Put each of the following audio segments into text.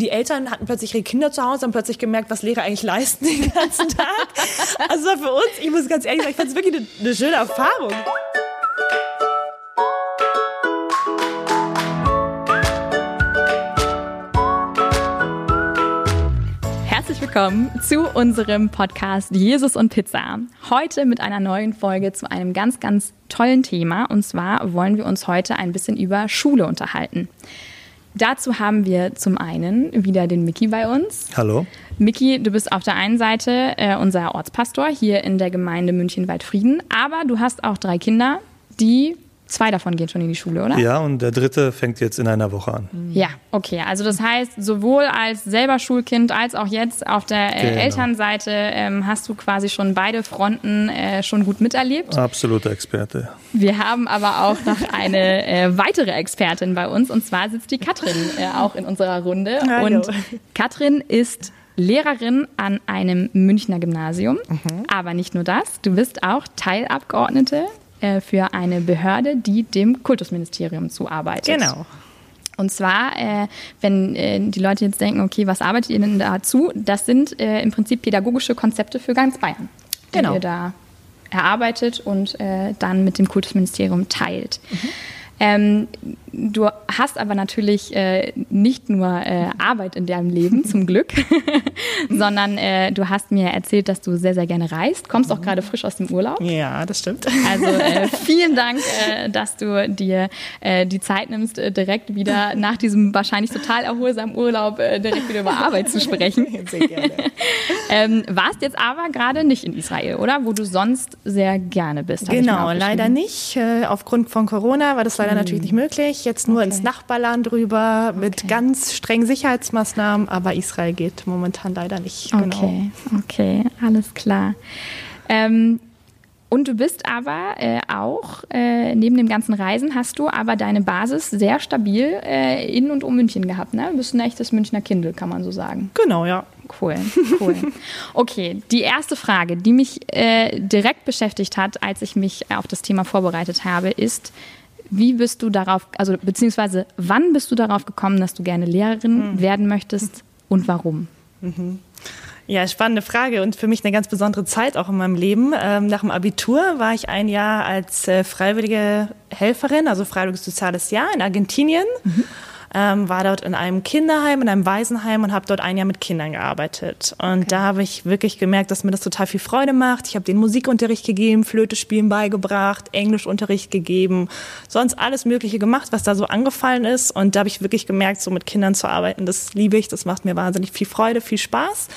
die Eltern hatten plötzlich ihre Kinder zu Hause, haben plötzlich gemerkt, was Lehrer eigentlich leisten den ganzen Tag. Also für uns, ich muss ganz ehrlich sagen, ich fand es wirklich eine, eine schöne Erfahrung. Herzlich willkommen zu unserem Podcast Jesus und Pizza. Heute mit einer neuen Folge zu einem ganz, ganz tollen Thema. Und zwar wollen wir uns heute ein bisschen über Schule unterhalten. Dazu haben wir zum einen wieder den Mickey bei uns. Hallo. Mickey, du bist auf der einen Seite äh, unser Ortspastor hier in der Gemeinde München-Waldfrieden, aber du hast auch drei Kinder, die Zwei davon gehen schon in die Schule, oder? Ja, und der dritte fängt jetzt in einer Woche an. Ja, okay. Also das heißt, sowohl als selber Schulkind als auch jetzt auf der äh, genau. Elternseite ähm, hast du quasi schon beide Fronten äh, schon gut miterlebt. Absoluter Experte. Wir haben aber auch noch eine äh, weitere Expertin bei uns und zwar sitzt die Katrin äh, auch in unserer Runde. Hallo. Und Katrin ist Lehrerin an einem Münchner Gymnasium. Mhm. Aber nicht nur das, du bist auch Teilabgeordnete äh, für eine Behörde, die dem Kultusministerium zuarbeitet. Genau. Und zwar, äh, wenn äh, die Leute jetzt denken, okay, was arbeitet ihr denn dazu? Das sind äh, im Prinzip pädagogische Konzepte für ganz Bayern, die genau. ihr da erarbeitet und äh, dann mit dem Kultusministerium teilt. Mhm. Ähm, du hast aber natürlich äh, nicht nur äh, Arbeit in deinem Leben, zum Glück, sondern äh, du hast mir erzählt, dass du sehr, sehr gerne reist. Kommst auch mhm. gerade frisch aus dem Urlaub. Ja, das stimmt. Also äh, vielen Dank, äh, dass du dir äh, die Zeit nimmst, direkt wieder nach diesem wahrscheinlich total erholsamen Urlaub direkt wieder über Arbeit zu sprechen. Sehr gerne. ähm, warst jetzt aber gerade nicht in Israel, oder? Wo du sonst sehr gerne bist. Genau, leider nicht. aufgrund von Corona war das leider mhm. natürlich nicht möglich. Jetzt nur okay. ins Nachbarland rüber mit okay. ganz strengen Sicherheitsmaßnahmen, aber Israel geht momentan leider nicht. Genau. Okay, okay, alles klar. Ähm, und du bist aber äh, auch, äh, neben dem ganzen Reisen, hast du aber deine Basis sehr stabil äh, in und um München gehabt. Ne? Du bist ein echtes Münchner Kindle, kann man so sagen. Genau, ja. Cool, cool. Okay, die erste Frage, die mich äh, direkt beschäftigt hat, als ich mich auf das Thema vorbereitet habe, ist, wie bist du darauf, also beziehungsweise wann bist du darauf gekommen, dass du gerne Lehrerin mhm. werden möchtest und warum? Mhm. Ja, spannende Frage und für mich eine ganz besondere Zeit auch in meinem Leben. Ähm, nach dem Abitur war ich ein Jahr als äh, freiwillige Helferin, also freiwilliges soziales Jahr in Argentinien. Mhm ähm, war dort in einem Kinderheim, in einem Waisenheim und habe dort ein Jahr mit Kindern gearbeitet. Und okay. da habe ich wirklich gemerkt, dass mir das total viel Freude macht. Ich habe den Musikunterricht gegeben, Flöte spielen beigebracht, Englischunterricht gegeben, sonst alles Mögliche gemacht, was da so angefallen ist. Und da habe ich wirklich gemerkt, so mit Kindern zu arbeiten, das liebe ich, das macht mir wahnsinnig viel Freude, viel Spaß.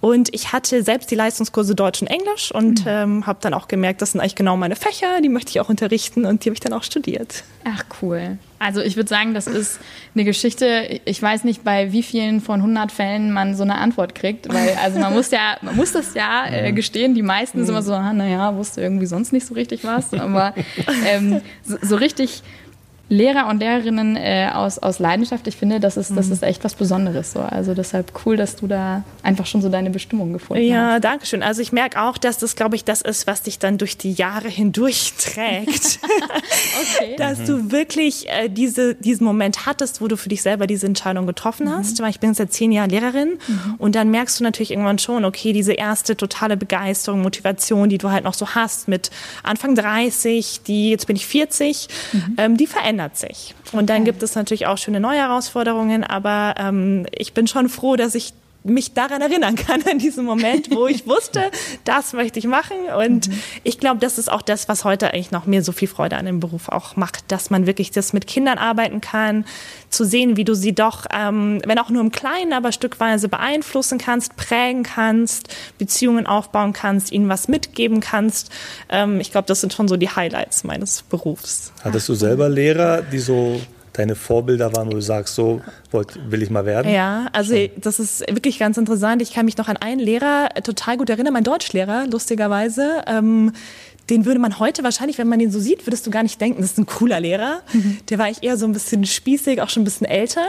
Und ich hatte selbst die Leistungskurse Deutsch und Englisch und mhm. ähm, habe dann auch gemerkt, das sind eigentlich genau meine Fächer, die möchte ich auch unterrichten und die habe ich dann auch studiert. Ach cool. Also ich würde sagen, das ist eine Geschichte, ich weiß nicht, bei wie vielen von 100 Fällen man so eine Antwort kriegt, weil also man muss ja, man muss das ja äh, gestehen, die meisten sind immer so, ah, naja, wusste irgendwie sonst nicht so richtig was, aber ähm, so, so richtig Lehrer und Lehrerinnen äh, aus, aus Leidenschaft, ich finde, das ist, das mhm. ist echt was Besonderes. So. Also deshalb cool, dass du da einfach schon so deine Bestimmung gefunden ja, hast. Ja, danke schön. Also ich merke auch, dass das, glaube ich, das ist, was dich dann durch die Jahre hindurch trägt. okay. Dass mhm. du wirklich äh, diese, diesen Moment hattest, wo du für dich selber diese Entscheidung getroffen mhm. hast. Weil ich bin jetzt seit zehn Jahren Lehrerin mhm. und dann merkst du natürlich irgendwann schon, okay, diese erste totale Begeisterung, Motivation, die du halt noch so hast mit Anfang 30, die, jetzt bin ich 40, mhm. ähm, die verändert verändert sich. Und dann gibt es natürlich auch schöne neue Herausforderungen, aber ähm, ich bin schon froh, dass ich mich daran erinnern kann, an diesen Moment, wo ich wusste, das möchte ich machen. Und mhm. ich glaube, das ist auch das, was heute eigentlich noch mir so viel Freude an dem Beruf auch macht, dass man wirklich das mit Kindern arbeiten kann, zu sehen, wie du sie doch, ähm, wenn auch nur im Kleinen, aber stückweise beeinflussen kannst, prägen kannst, Beziehungen aufbauen kannst, ihnen was mitgeben kannst. Ähm, ich glaube, das sind schon so die Highlights meines Berufs. Hattest du selber Lehrer, die so deine Vorbilder waren, wo du sagst, so wollt, will ich mal werden? Ja, also das ist wirklich ganz interessant. Ich kann mich noch an einen Lehrer total gut erinnern, mein Deutschlehrer, lustigerweise. Ähm, den würde man heute wahrscheinlich, wenn man den so sieht, würdest du gar nicht denken, das ist ein cooler Lehrer. Mhm. Der war eigentlich eher so ein bisschen spießig, auch schon ein bisschen älter.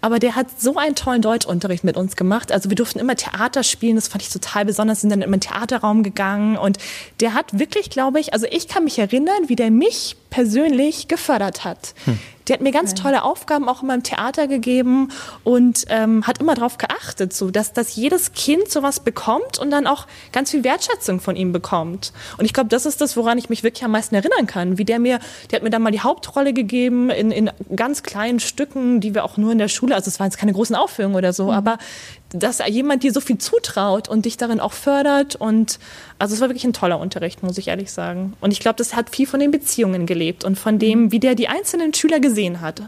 Aber der hat so einen tollen Deutschunterricht mit uns gemacht. Also wir durften immer Theater spielen, das fand ich total besonders, sind dann immer in den Theaterraum gegangen. Und der hat wirklich, glaube ich, also ich kann mich erinnern, wie der mich persönlich gefördert hat. Hm. Die hat mir ganz tolle Aufgaben auch immer im Theater gegeben und ähm, hat immer darauf geachtet, so dass, dass jedes Kind sowas bekommt und dann auch ganz viel Wertschätzung von ihm bekommt. Und ich glaube, das ist das, woran ich mich wirklich am meisten erinnern kann. Wie der mir, der hat mir dann mal die Hauptrolle gegeben in, in ganz kleinen Stücken, die wir auch nur in der Schule, also es waren jetzt keine großen Aufführungen oder so, mhm. aber dass jemand dir so viel zutraut und dich darin auch fördert. Und also es war wirklich ein toller Unterricht, muss ich ehrlich sagen. Und ich glaube, das hat viel von den Beziehungen gelebt und von dem, wie der die einzelnen Schüler gesehen hat.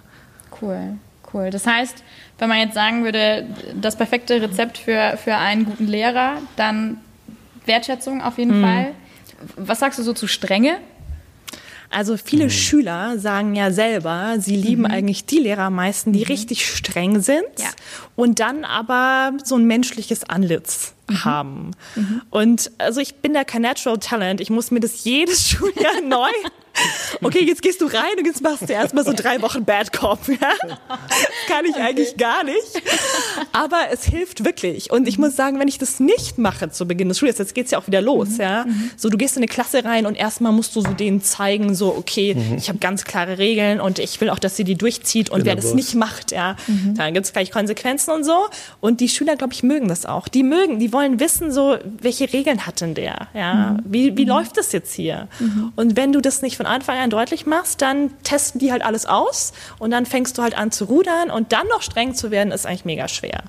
Cool, cool. Das heißt, wenn man jetzt sagen würde, das perfekte Rezept für, für einen guten Lehrer, dann Wertschätzung auf jeden mhm. Fall. Was sagst du so zu Strenge? Also viele mhm. Schüler sagen ja selber, sie lieben mhm. eigentlich die Lehrer am meisten, die mhm. richtig streng sind ja. und dann aber so ein menschliches Anlitz mhm. haben. Mhm. Und also ich bin da kein Natural Talent. Ich muss mir das jedes Schuljahr neu okay, jetzt gehst du rein und jetzt machst du erstmal so drei Wochen Bad Cop. Ja? Kann ich okay. eigentlich gar nicht. Aber es hilft wirklich. Und ich muss sagen, wenn ich das nicht mache zu Beginn des Schuljahres, jetzt geht's ja auch wieder los, mhm. ja. So, du gehst in eine Klasse rein und erstmal musst du so denen zeigen, so, okay, mhm. ich habe ganz klare Regeln und ich will auch, dass sie die durchzieht und wer das nicht macht, ja, mhm. dann gibt's gleich Konsequenzen und so. Und die Schüler, glaube ich, mögen das auch. Die mögen, die wollen wissen, so, welche Regeln hat denn der? Ja, mhm. wie, wie mhm. läuft das jetzt hier? Mhm. Und wenn du das nicht von Anfang an deutlich machst, dann testen die halt alles aus und dann fängst du halt an zu rudern und dann noch streng zu werden, ist eigentlich mega schwer.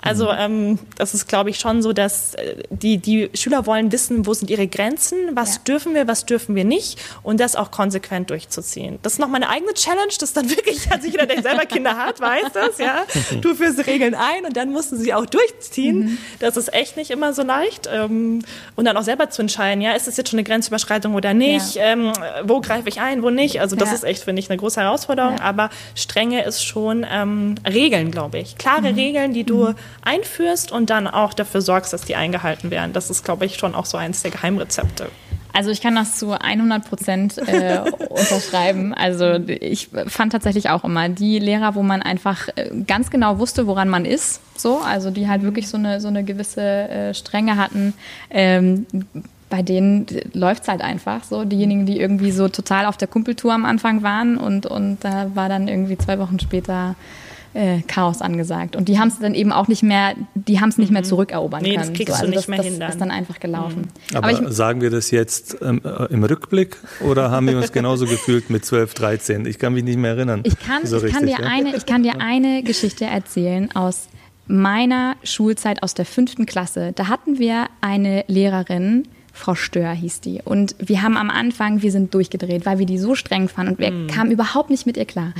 Also ähm, das ist, glaube ich, schon so, dass äh, die, die Schüler wollen wissen, wo sind ihre Grenzen, was ja. dürfen wir, was dürfen wir nicht und das auch konsequent durchzuziehen. Das ist noch meine eigene Challenge, das dann wirklich, also jeder, der selber Kinder hat, weiß das, ja. Du führst Regeln ein und dann musst du sie auch durchziehen. Mhm. Das ist echt nicht immer so leicht. Ähm, und dann auch selber zu entscheiden, ja, ist das jetzt schon eine Grenzüberschreitung oder nicht? Ja. Ähm, wo greife ich ein, wo nicht. Also das ja. ist echt, finde ich, eine große Herausforderung. Ja. Aber Strenge ist schon ähm, Regeln, glaube ich. Klare mhm. Regeln, die du mhm. einführst und dann auch dafür sorgst, dass die eingehalten werden. Das ist, glaube ich, schon auch so eins der Geheimrezepte. Also ich kann das zu 100 Prozent äh, unterschreiben. Also ich fand tatsächlich auch immer die Lehrer, wo man einfach äh, ganz genau wusste, woran man ist. So, also die halt wirklich so eine so eine gewisse äh, Strenge hatten. Ähm, bei denen läuft es halt einfach so. Diejenigen, die irgendwie so total auf der Kumpeltour am Anfang waren und, und da war dann irgendwie zwei Wochen später äh, Chaos angesagt. Und die haben es dann eben auch nicht mehr, die haben es nicht mehr mhm. zurückerobern nee, können. Das kriegst so, also du nicht das, mehr das hindern. ist dann einfach gelaufen. Mhm. Aber, Aber ich, sagen wir das jetzt ähm, äh, im Rückblick oder haben wir uns genauso gefühlt mit 12, 13? Ich kann mich nicht mehr erinnern. Ich kann, so ich richtig, kann, dir, ja? eine, ich kann dir eine Geschichte erzählen aus meiner Schulzeit aus der fünften Klasse. Da hatten wir eine Lehrerin, Frau Stör hieß die. Und wir haben am Anfang, wir sind durchgedreht, weil wir die so streng fanden und wir mhm. kamen überhaupt nicht mit ihr klar.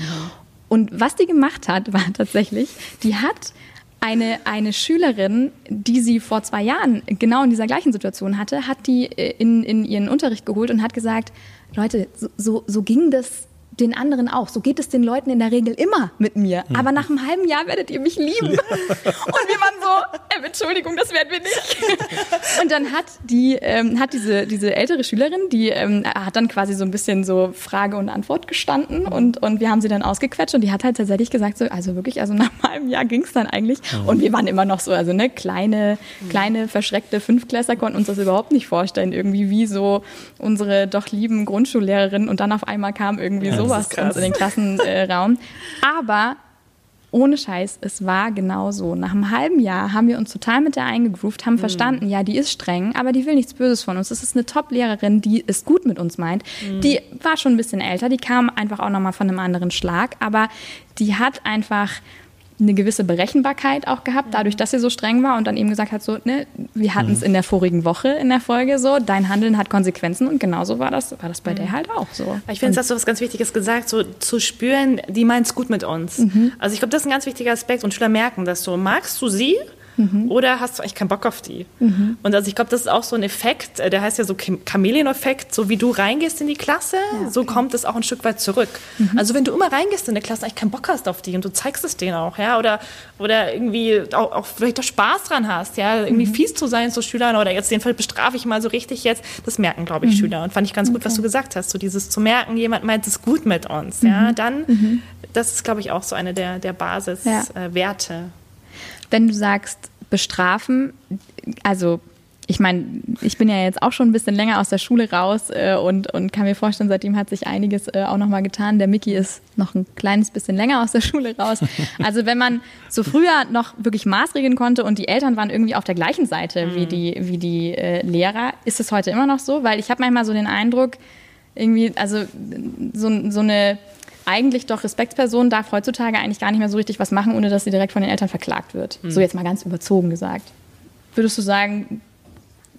Und was die gemacht hat, war tatsächlich, die hat eine, eine Schülerin, die sie vor zwei Jahren genau in dieser gleichen Situation hatte, hat die äh, in, in ihren Unterricht geholt und hat gesagt, Leute, so, so, so ging das den anderen auch. So geht es den Leuten in der Regel immer mit mir. Mhm. Aber nach einem halben Jahr werdet ihr mich lieben. Ja. Und wir waren so, äh, Entschuldigung, das werden wir nicht. Und dann hat die, ähm, hat diese, diese ältere Schülerin, die ähm, hat dann quasi so ein bisschen so Frage und Antwort gestanden und, und wir haben sie dann ausgequetscht und die hat halt tatsächlich gesagt, so, also wirklich, also nach einem halben Jahr ging es dann eigentlich. Mhm. Und wir waren immer noch so, also ne, kleine, kleine, verschreckte Fünftklässler konnten uns das überhaupt nicht vorstellen, irgendwie wie so unsere doch lieben Grundschullehrerinnen und dann auf einmal kam irgendwie so sowas uns in den Klassenraum. Aber ohne Scheiß, es war genau so. Nach einem halben Jahr haben wir uns total mit der eingegroovt, haben mhm. verstanden, ja, die ist streng, aber die will nichts Böses von uns. Das ist eine Top-Lehrerin, die es gut mit uns meint. Mhm. Die war schon ein bisschen älter, die kam einfach auch nochmal von einem anderen Schlag, aber die hat einfach eine gewisse Berechenbarkeit auch gehabt, dadurch, dass sie so streng war und dann eben gesagt hat, so, ne, wir hatten es mhm. in der vorigen Woche in der Folge so, dein Handeln hat Konsequenzen und genauso war das, war das bei mhm. der halt auch so. Ich finde, hast du was ganz Wichtiges gesagt, so zu spüren, die meint es gut mit uns. Mhm. Also ich glaube, das ist ein ganz wichtiger Aspekt und Schüler merken das so. Magst du sie? Mhm. Oder hast du eigentlich keinen Bock auf die? Mhm. Und also ich glaube, das ist auch so ein Effekt, äh, der heißt ja so Chamäleon-Effekt, so wie du reingehst in die Klasse, ja, okay. so kommt es auch ein Stück weit zurück. Mhm. Also wenn du immer reingehst in eine Klasse, eigentlich keinen Bock hast auf die und du zeigst es denen auch, ja, oder, oder irgendwie auch, auch vielleicht auch Spaß dran hast, ja, irgendwie mhm. fies zu sein zu Schülern oder jetzt den Fall bestrafe ich mal so richtig jetzt, das merken, glaube ich, mhm. Schüler. Und fand ich ganz gut, okay. was du gesagt hast, so dieses zu merken, jemand meint es gut mit uns, ja, mhm. dann, das ist, glaube ich, auch so eine der, der Basiswerte. Ja. Äh, wenn du sagst, bestrafen, also ich meine, ich bin ja jetzt auch schon ein bisschen länger aus der Schule raus äh, und, und kann mir vorstellen, seitdem hat sich einiges äh, auch nochmal getan. Der Mickey ist noch ein kleines bisschen länger aus der Schule raus. Also wenn man so früher noch wirklich maßregeln konnte und die Eltern waren irgendwie auf der gleichen Seite mhm. wie die, wie die äh, Lehrer, ist es heute immer noch so? Weil ich habe manchmal so den Eindruck, irgendwie, also so, so eine eigentlich doch Respektsperson darf heutzutage eigentlich gar nicht mehr so richtig was machen, ohne dass sie direkt von den Eltern verklagt wird. Mhm. So jetzt mal ganz überzogen gesagt. Würdest du sagen,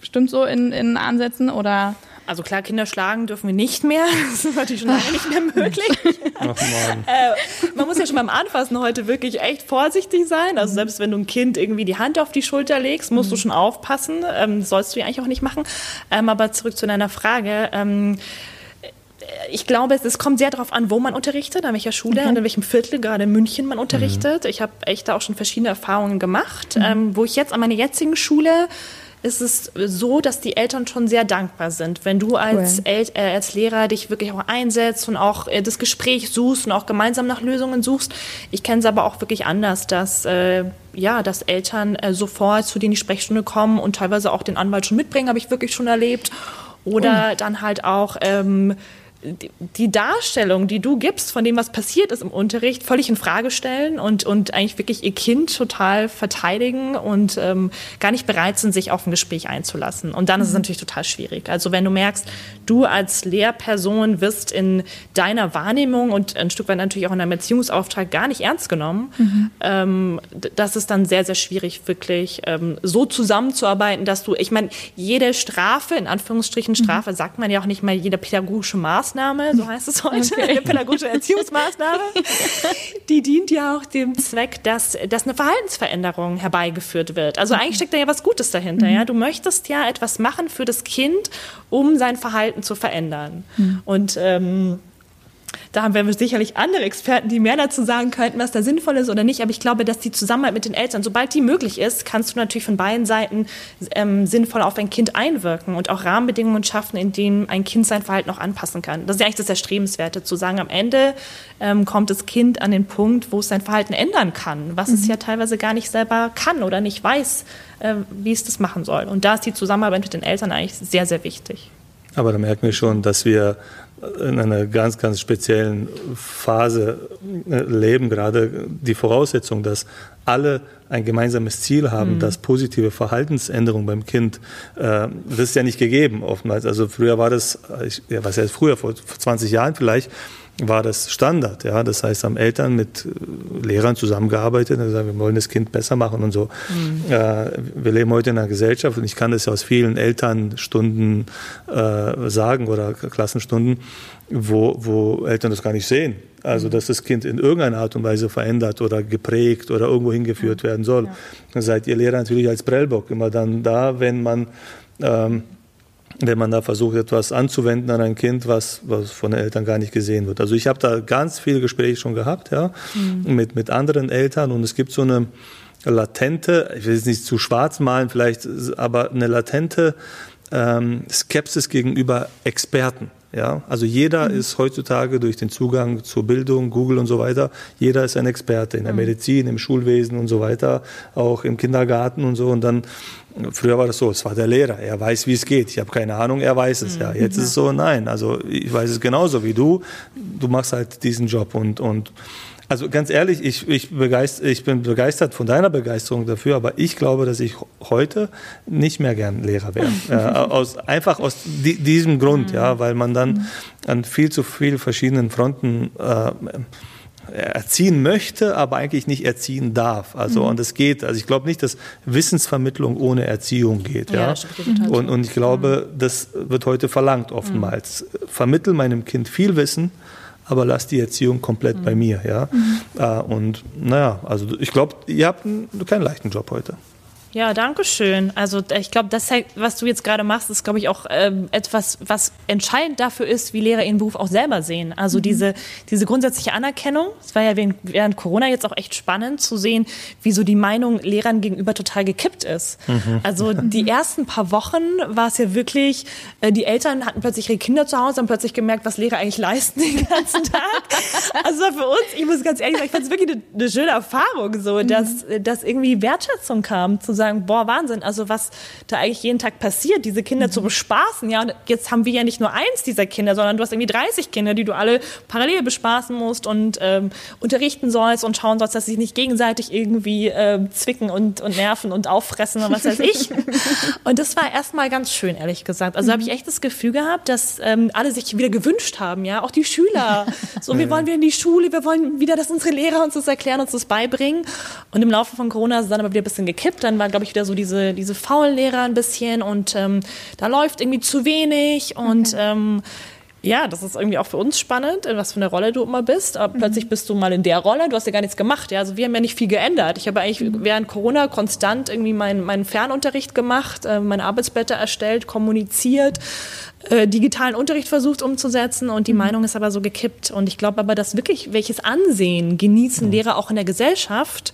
stimmt so in, in Ansätzen oder? Also klar, Kinder schlagen dürfen wir nicht mehr. Das ist natürlich schon lange nicht mehr möglich. Ach äh, man muss ja schon beim Anfassen heute wirklich echt vorsichtig sein. Also selbst wenn du ein Kind irgendwie die Hand auf die Schulter legst, musst mhm. du schon aufpassen. Ähm, sollst du ja eigentlich auch nicht machen. Ähm, aber zurück zu deiner Frage. Ähm, ich glaube, es, es, kommt sehr darauf an, wo man unterrichtet, an welcher Schule okay. und in welchem Viertel, gerade in München, man unterrichtet. Mhm. Ich habe echt da auch schon verschiedene Erfahrungen gemacht. Mhm. Ähm, wo ich jetzt an meiner jetzigen Schule ist es so, dass die Eltern schon sehr dankbar sind, wenn du als, cool. El äh, als Lehrer dich wirklich auch einsetzt und auch äh, das Gespräch suchst und auch gemeinsam nach Lösungen suchst. Ich kenne es aber auch wirklich anders, dass äh, ja, dass Eltern äh, sofort zu dir in die Sprechstunde kommen und teilweise auch den Anwalt schon mitbringen, habe ich wirklich schon erlebt. Oder oh. dann halt auch ähm, die Darstellung, die du gibst von dem, was passiert ist im Unterricht, völlig in Frage stellen und, und eigentlich wirklich ihr Kind total verteidigen und ähm, gar nicht bereit sind, sich auf ein Gespräch einzulassen. Und dann mhm. ist es mhm. natürlich total schwierig. Also wenn du merkst, du als Lehrperson wirst in deiner Wahrnehmung und ein Stück weit natürlich auch in deinem Erziehungsauftrag gar nicht ernst genommen, mhm. ähm, das ist dann sehr, sehr schwierig, wirklich ähm, so zusammenzuarbeiten, dass du, ich meine, jede Strafe, in Anführungsstrichen mhm. Strafe, mhm. sagt man ja auch nicht mal jede pädagogische Maßnahme, Maßnahme, so heißt es heute, okay. eine pädagogische Erziehungsmaßnahme, die dient ja auch dem Zweck, dass, dass eine Verhaltensveränderung herbeigeführt wird. Also eigentlich steckt da ja was Gutes dahinter. Mhm. Ja? Du möchtest ja etwas machen für das Kind, um sein Verhalten zu verändern. Mhm. Und ähm, da haben wir sicherlich andere Experten, die mehr dazu sagen könnten, was da sinnvoll ist oder nicht. Aber ich glaube, dass die Zusammenarbeit mit den Eltern, sobald die möglich ist, kannst du natürlich von beiden Seiten ähm, sinnvoll auf ein Kind einwirken und auch Rahmenbedingungen schaffen, in denen ein Kind sein Verhalten auch anpassen kann. Das ist ja eigentlich das Erstrebenswerte, zu sagen, am Ende ähm, kommt das Kind an den Punkt, wo es sein Verhalten ändern kann, was mhm. es ja teilweise gar nicht selber kann oder nicht weiß, äh, wie es das machen soll. Und da ist die Zusammenarbeit mit den Eltern eigentlich sehr, sehr wichtig. Aber da merken wir schon, dass wir in einer ganz, ganz speziellen Phase äh, leben, gerade die Voraussetzung, dass alle ein gemeinsames Ziel haben, mhm. dass positive Verhaltensänderung beim Kind, äh, das ist ja nicht gegeben oftmals. Also früher war das, ich, ja, was heißt früher, vor 20 Jahren vielleicht, war das Standard. Ja? Das heißt, haben Eltern mit äh, Lehrern zusammengearbeitet und gesagt, wir wollen das Kind besser machen und so. Mhm. Äh, wir leben heute in einer Gesellschaft und ich kann das ja aus vielen Elternstunden äh, sagen oder Klassenstunden, wo, wo Eltern das gar nicht sehen. Also, mhm. dass das Kind in irgendeiner Art und Weise verändert oder geprägt oder irgendwo hingeführt werden soll. Ja. Dann seid ihr Lehrer natürlich als Prellbock immer dann da, wenn man ähm, wenn man da versucht, etwas anzuwenden an ein Kind, was, was von den Eltern gar nicht gesehen wird. Also ich habe da ganz viele Gespräche schon gehabt, ja, mhm. mit, mit anderen Eltern und es gibt so eine latente, ich will es nicht zu schwarz malen vielleicht, aber eine latente ähm, Skepsis gegenüber Experten. Ja, also jeder mhm. ist heutzutage durch den Zugang zur Bildung, Google und so weiter, jeder ist ein Experte in der mhm. Medizin, im Schulwesen und so weiter, auch im Kindergarten und so. Und dann Früher war das so, es war der Lehrer, er weiß, wie es geht. Ich habe keine Ahnung, er weiß es. Ja, jetzt ist es so, nein, also ich weiß es genauso wie du. Du machst halt diesen Job und und also ganz ehrlich, ich, ich, begeist, ich bin begeistert von deiner Begeisterung dafür, aber ich glaube, dass ich heute nicht mehr gern Lehrer wäre. äh, aus, einfach aus di diesem Grund, ja, weil man dann an viel zu vielen verschiedenen Fronten äh, erziehen möchte, aber eigentlich nicht erziehen darf. Also mhm. und es geht, also ich glaube nicht, dass Wissensvermittlung ohne Erziehung geht. Ja, ja? Und, und ich glaube, mhm. das wird heute verlangt oftmals. Mhm. Vermittel meinem Kind viel Wissen, aber lass die Erziehung komplett bei mhm. mir. Ja? Mhm. Äh, und naja, also ich glaube, ihr habt einen, keinen leichten Job heute. Ja, danke schön. Also ich glaube, das, was du jetzt gerade machst, ist, glaube ich, auch ähm, etwas, was entscheidend dafür ist, wie Lehrer ihren Beruf auch selber sehen. Also mhm. diese, diese grundsätzliche Anerkennung. Es war ja während Corona jetzt auch echt spannend zu sehen, wie so die Meinung Lehrern gegenüber total gekippt ist. Mhm. Also die ersten paar Wochen war es ja wirklich, äh, die Eltern hatten plötzlich ihre Kinder zu Hause, haben plötzlich gemerkt, was Lehrer eigentlich leisten den ganzen Tag. also für uns, ich muss ganz ehrlich sagen, ich fand es wirklich eine, eine, schöne Erfahrung, so, dass, mhm. dass irgendwie Wertschätzung kam, zu sagen, sagen, boah, Wahnsinn, also was da eigentlich jeden Tag passiert, diese Kinder mhm. zu bespaßen. Ja, und jetzt haben wir ja nicht nur eins dieser Kinder, sondern du hast irgendwie 30 Kinder, die du alle parallel bespaßen musst und ähm, unterrichten sollst und schauen sollst, dass sie sich nicht gegenseitig irgendwie äh, zwicken und, und nerven und auffressen und was weiß ich. und das war erstmal ganz schön, ehrlich gesagt. Also mhm. habe ich echt das Gefühl gehabt, dass ähm, alle sich wieder gewünscht haben, ja, auch die Schüler. So, wir wollen wieder in die Schule, wir wollen wieder, dass unsere Lehrer uns das erklären, uns das beibringen. Und im Laufe von Corona ist es dann aber wieder ein bisschen gekippt. Dann war, glaube ich, wieder so diese, diese faulen Lehrer ein bisschen und ähm, da läuft irgendwie zu wenig und okay. ähm, ja, das ist irgendwie auch für uns spannend, in was für eine Rolle du immer bist. Aber mhm. plötzlich bist du mal in der Rolle, du hast ja gar nichts gemacht. Ja? Also wir haben ja nicht viel geändert. Ich habe eigentlich mhm. während Corona konstant irgendwie meinen mein Fernunterricht gemacht, äh, meine Arbeitsblätter erstellt, kommuniziert, äh, digitalen Unterricht versucht umzusetzen und die mhm. Meinung ist aber so gekippt. Und ich glaube aber, dass wirklich welches Ansehen genießen. Lehrer auch in der Gesellschaft,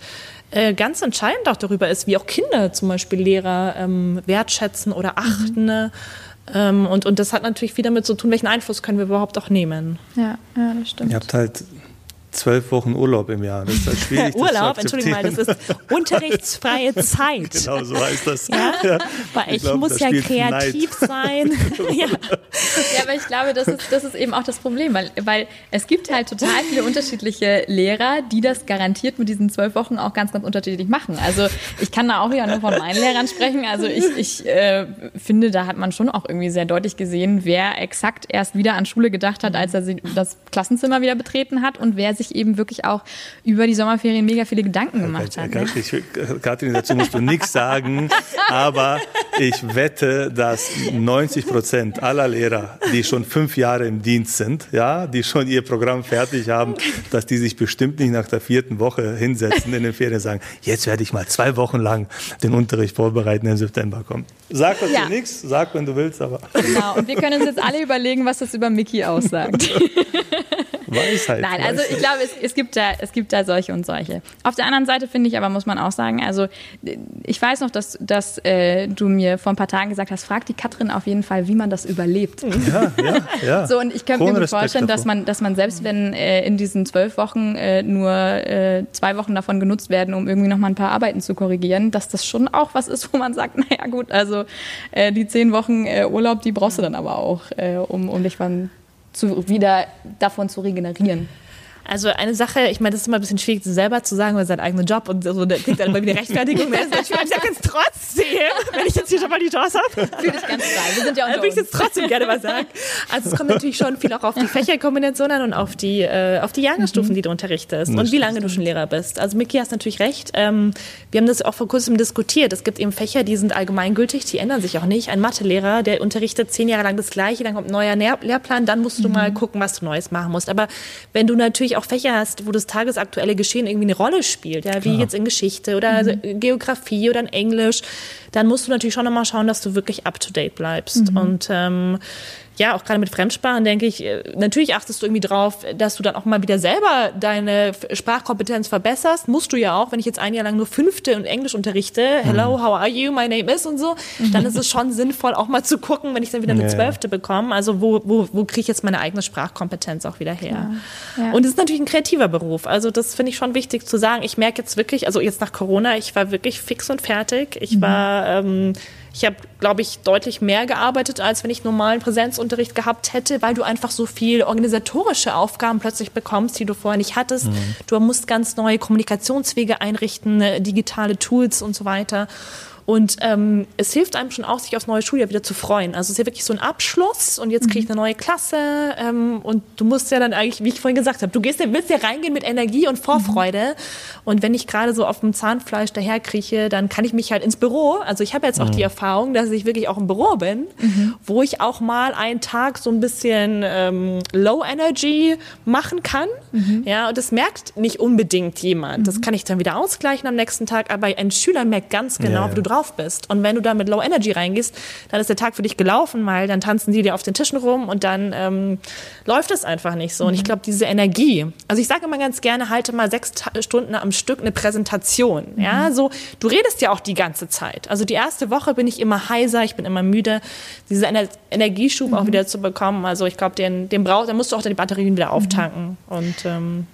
äh, ganz entscheidend auch darüber ist, wie auch Kinder zum Beispiel Lehrer ähm, wertschätzen oder achten. Mhm. Ähm, und, und das hat natürlich viel damit zu tun, welchen Einfluss können wir überhaupt auch nehmen. Ja, ja das stimmt. Ihr habt halt zwölf Wochen Urlaub im Jahr. Das ist halt schwierig. Urlaub, entschuldigung mal, das ist unterrichtsfreie Zeit. Genau, so heißt das. Ja? ja. Weil ich, ich glaub, muss ja kreativ Neid. sein. ja. ja, aber ich glaube, das ist, das ist eben auch das Problem, weil, weil es gibt halt total viele unterschiedliche Lehrer, die das garantiert mit diesen zwölf Wochen auch ganz, ganz unterschiedlich machen. Also ich kann da auch wieder nur von meinen Lehrern sprechen. Also ich, ich äh, finde, da hat man schon auch irgendwie sehr deutlich gesehen, wer exakt erst wieder an Schule gedacht hat, als er das Klassenzimmer wieder betreten hat und wer sich sich eben wirklich auch über die Sommerferien mega viele Gedanken gemacht hat. Ne? Ich, Katrin, dazu musst du nichts sagen, aber ich wette, dass 90 Prozent aller Lehrer, die schon fünf Jahre im Dienst sind, ja, die schon ihr Programm fertig haben, dass die sich bestimmt nicht nach der vierten Woche hinsetzen in den Ferien und sagen, jetzt werde ich mal zwei Wochen lang den Unterricht vorbereiten, im September kommt. Sag dazu ja. nichts, sag, wenn du willst, aber. Genau, und wir können uns jetzt alle überlegen, was das über Mickey aussagt. Weisheit. Nein, also ich glaube, es, es, gibt da, es gibt da solche und solche. Auf der anderen Seite finde ich aber, muss man auch sagen, also ich weiß noch, dass, dass äh, du mir vor ein paar Tagen gesagt hast, frag die Katrin auf jeden Fall, wie man das überlebt. Ja, ja, ja. So, und ich könnte mir vorstellen, dass man, dass man selbst, wenn äh, in diesen zwölf Wochen äh, nur äh, zwei Wochen davon genutzt werden, um irgendwie noch mal ein paar Arbeiten zu korrigieren, dass das schon auch was ist, wo man sagt, naja gut, also äh, die zehn Wochen äh, Urlaub, die brauchst du dann aber auch, um, um dich von zu, wieder davon zu regenerieren. Also eine Sache, ich meine, das ist immer ein bisschen schwierig, selber zu sagen, weil sein eigener Job und so, der kriegt dann immer wieder Rechtfertigung. ich sage jetzt trotzdem, wenn ich jetzt hier schon mal die Chance habe. Fühl dich ganz frei, wir sind ja unter Würde ich jetzt trotzdem gerne was sagen. Also es kommt natürlich schon viel auch auf die Fächerkombination an und auf die, äh, auf die Jahrgangsstufen, mhm. die du unterrichtest und wie lange du schon Lehrer bist. Also Miki hast natürlich recht. Ähm, wir haben das auch vor kurzem diskutiert. Es gibt eben Fächer, die sind allgemeingültig, die ändern sich auch nicht. Ein Mathelehrer, der unterrichtet zehn Jahre lang das Gleiche, dann kommt ein neuer Lehrplan, dann musst du mhm. mal gucken, was du Neues machen musst. Aber wenn du natürlich auch Fächer hast, wo das tagesaktuelle Geschehen irgendwie eine Rolle spielt, ja, wie Klar. jetzt in Geschichte oder mhm. Geografie oder in Englisch, dann musst du natürlich schon nochmal schauen, dass du wirklich up to date bleibst. Mhm. Und ähm, ja, auch gerade mit Fremdsprachen denke ich, äh, natürlich achtest du irgendwie drauf, dass du dann auch mal wieder selber deine Sprachkompetenz verbesserst. Musst du ja auch, wenn ich jetzt ein Jahr lang nur fünfte und Englisch unterrichte, hello, mhm. how are you, my name is und so, dann ist es schon sinnvoll, auch mal zu gucken, wenn ich dann wieder eine zwölfte bekomme, also wo, wo, wo kriege ich jetzt meine eigene Sprachkompetenz auch wieder her. Ja. Und es ist natürlich ein kreativer Beruf. Also das finde ich schon wichtig zu sagen. Ich merke jetzt wirklich, also jetzt nach Corona, ich war wirklich fix und fertig. Ich mhm. war ähm, ich habe, glaube ich, deutlich mehr gearbeitet, als wenn ich normalen Präsenzunterricht gehabt hätte, weil du einfach so viel organisatorische Aufgaben plötzlich bekommst, die du vorher nicht hattest. Mhm. Du musst ganz neue Kommunikationswege einrichten, äh, digitale Tools und so weiter. Und ähm, es hilft einem schon auch, sich aufs neue Schuljahr wieder zu freuen. Also es ist ja wirklich so ein Abschluss und jetzt kriege ich mhm. eine neue Klasse ähm, und du musst ja dann eigentlich, wie ich vorhin gesagt habe, du gehst, willst ja reingehen mit Energie und Vorfreude. Mhm. Und wenn ich gerade so auf dem Zahnfleisch daherkrieche, dann kann ich mich halt ins Büro. Also ich habe jetzt auch mhm. die Erfahrung, dass ich wirklich auch im Büro bin, mhm. wo ich auch mal einen Tag so ein bisschen ähm, Low Energy machen kann. Mhm. Ja, und das merkt nicht unbedingt jemand. Das mhm. kann ich dann wieder ausgleichen am nächsten Tag. Aber ein Schüler merkt ganz genau, ja, ja. wie du drauf drauf bist. Und wenn du da mit Low Energy reingehst, dann ist der Tag für dich gelaufen, weil dann tanzen die dir auf den Tischen rum und dann ähm, läuft es einfach nicht so. Und ich mhm. glaube, diese Energie, also ich sage immer ganz gerne, halte mal sechs Stunden am Stück eine Präsentation. Mhm. Ja, so, du redest ja auch die ganze Zeit. Also die erste Woche bin ich immer heiser, ich bin immer müde, diese Ener Energieschub mhm. auch wieder zu bekommen. Also ich glaube, den, den brauchst, da musst du auch die Batterien wieder auftanken. Mhm. Und ähm,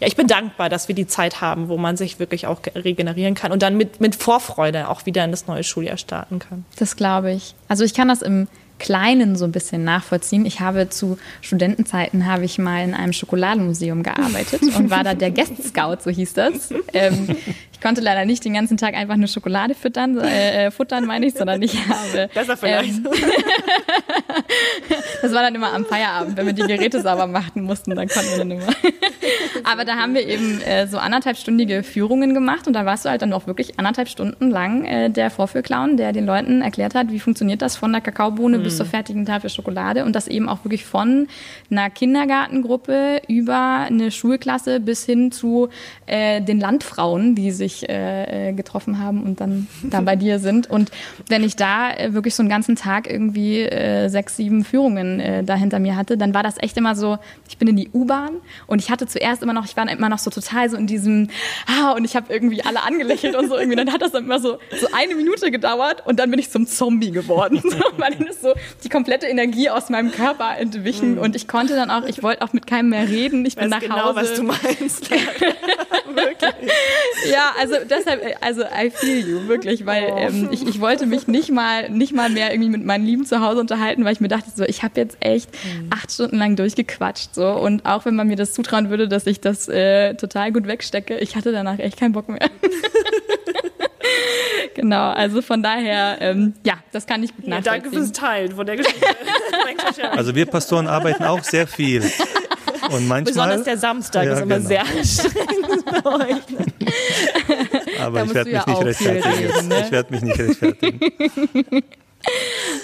ja, ich bin dankbar, dass wir die Zeit haben, wo man sich wirklich auch regenerieren kann und dann mit, mit Vorfreude auch wieder in das neue Schuljahr starten kann. Das glaube ich. Also ich kann das im Kleinen so ein bisschen nachvollziehen. Ich habe zu Studentenzeiten habe ich mal in einem Schokoladenmuseum gearbeitet und war da der Guest Scout, so hieß das. Ähm, konnte leider nicht den ganzen Tag einfach nur Schokolade füttern, äh, futtern meine ich, sondern ich habe. Besser vielleicht. Ähm, das war dann immer am Feierabend, wenn wir die Geräte sauber machen mussten, dann konnten wir dann immer. Aber da haben wir eben äh, so anderthalbstündige Führungen gemacht und da warst du halt dann auch wirklich anderthalb Stunden lang äh, der Vorführclown, der den Leuten erklärt hat, wie funktioniert das von der Kakaobohne bis zur fertigen Tafel Schokolade und das eben auch wirklich von einer Kindergartengruppe über eine Schulklasse bis hin zu äh, den Landfrauen, die sich äh, äh getroffen haben und dann da bei dir sind. Und wenn ich da äh, wirklich so einen ganzen Tag irgendwie äh, sechs, sieben Führungen äh, da hinter mir hatte, dann war das echt immer so, ich bin in die U-Bahn und ich hatte zuerst immer noch, ich war immer noch so total so in diesem, ah, und ich habe irgendwie alle angelächelt und so irgendwie. Dann hat das dann immer so, so eine Minute gedauert und dann bin ich zum Zombie geworden. So, weil dann ist so die komplette Energie aus meinem Körper entwichen mhm. und ich konnte dann auch, ich wollte auch mit keinem mehr reden. Ich bin nach genau, Hause. was du meinst. wirklich. Ja, also deshalb, also I feel you, wirklich, weil oh. ähm, ich, ich wollte mich nicht mal, nicht mal mehr irgendwie mit meinen Lieben zu Hause unterhalten, weil ich mir dachte, so, ich habe jetzt echt mhm. acht Stunden lang durchgequatscht, so und auch wenn man mir das zutrauen würde, dass ich das äh, total gut wegstecke, ich hatte danach echt keinen Bock mehr. genau, also von daher, ähm, ja, das kann ich gut ja, nachvollziehen. Danke fürs Teilen von der Geschichte. also wir Pastoren arbeiten auch sehr viel. Und manchmal, Besonders der Samstag ja, ist immer genau. sehr anstrengend bei euch. Aber ich werde mich, ja ne? ich werd mich nicht rechtfertigen.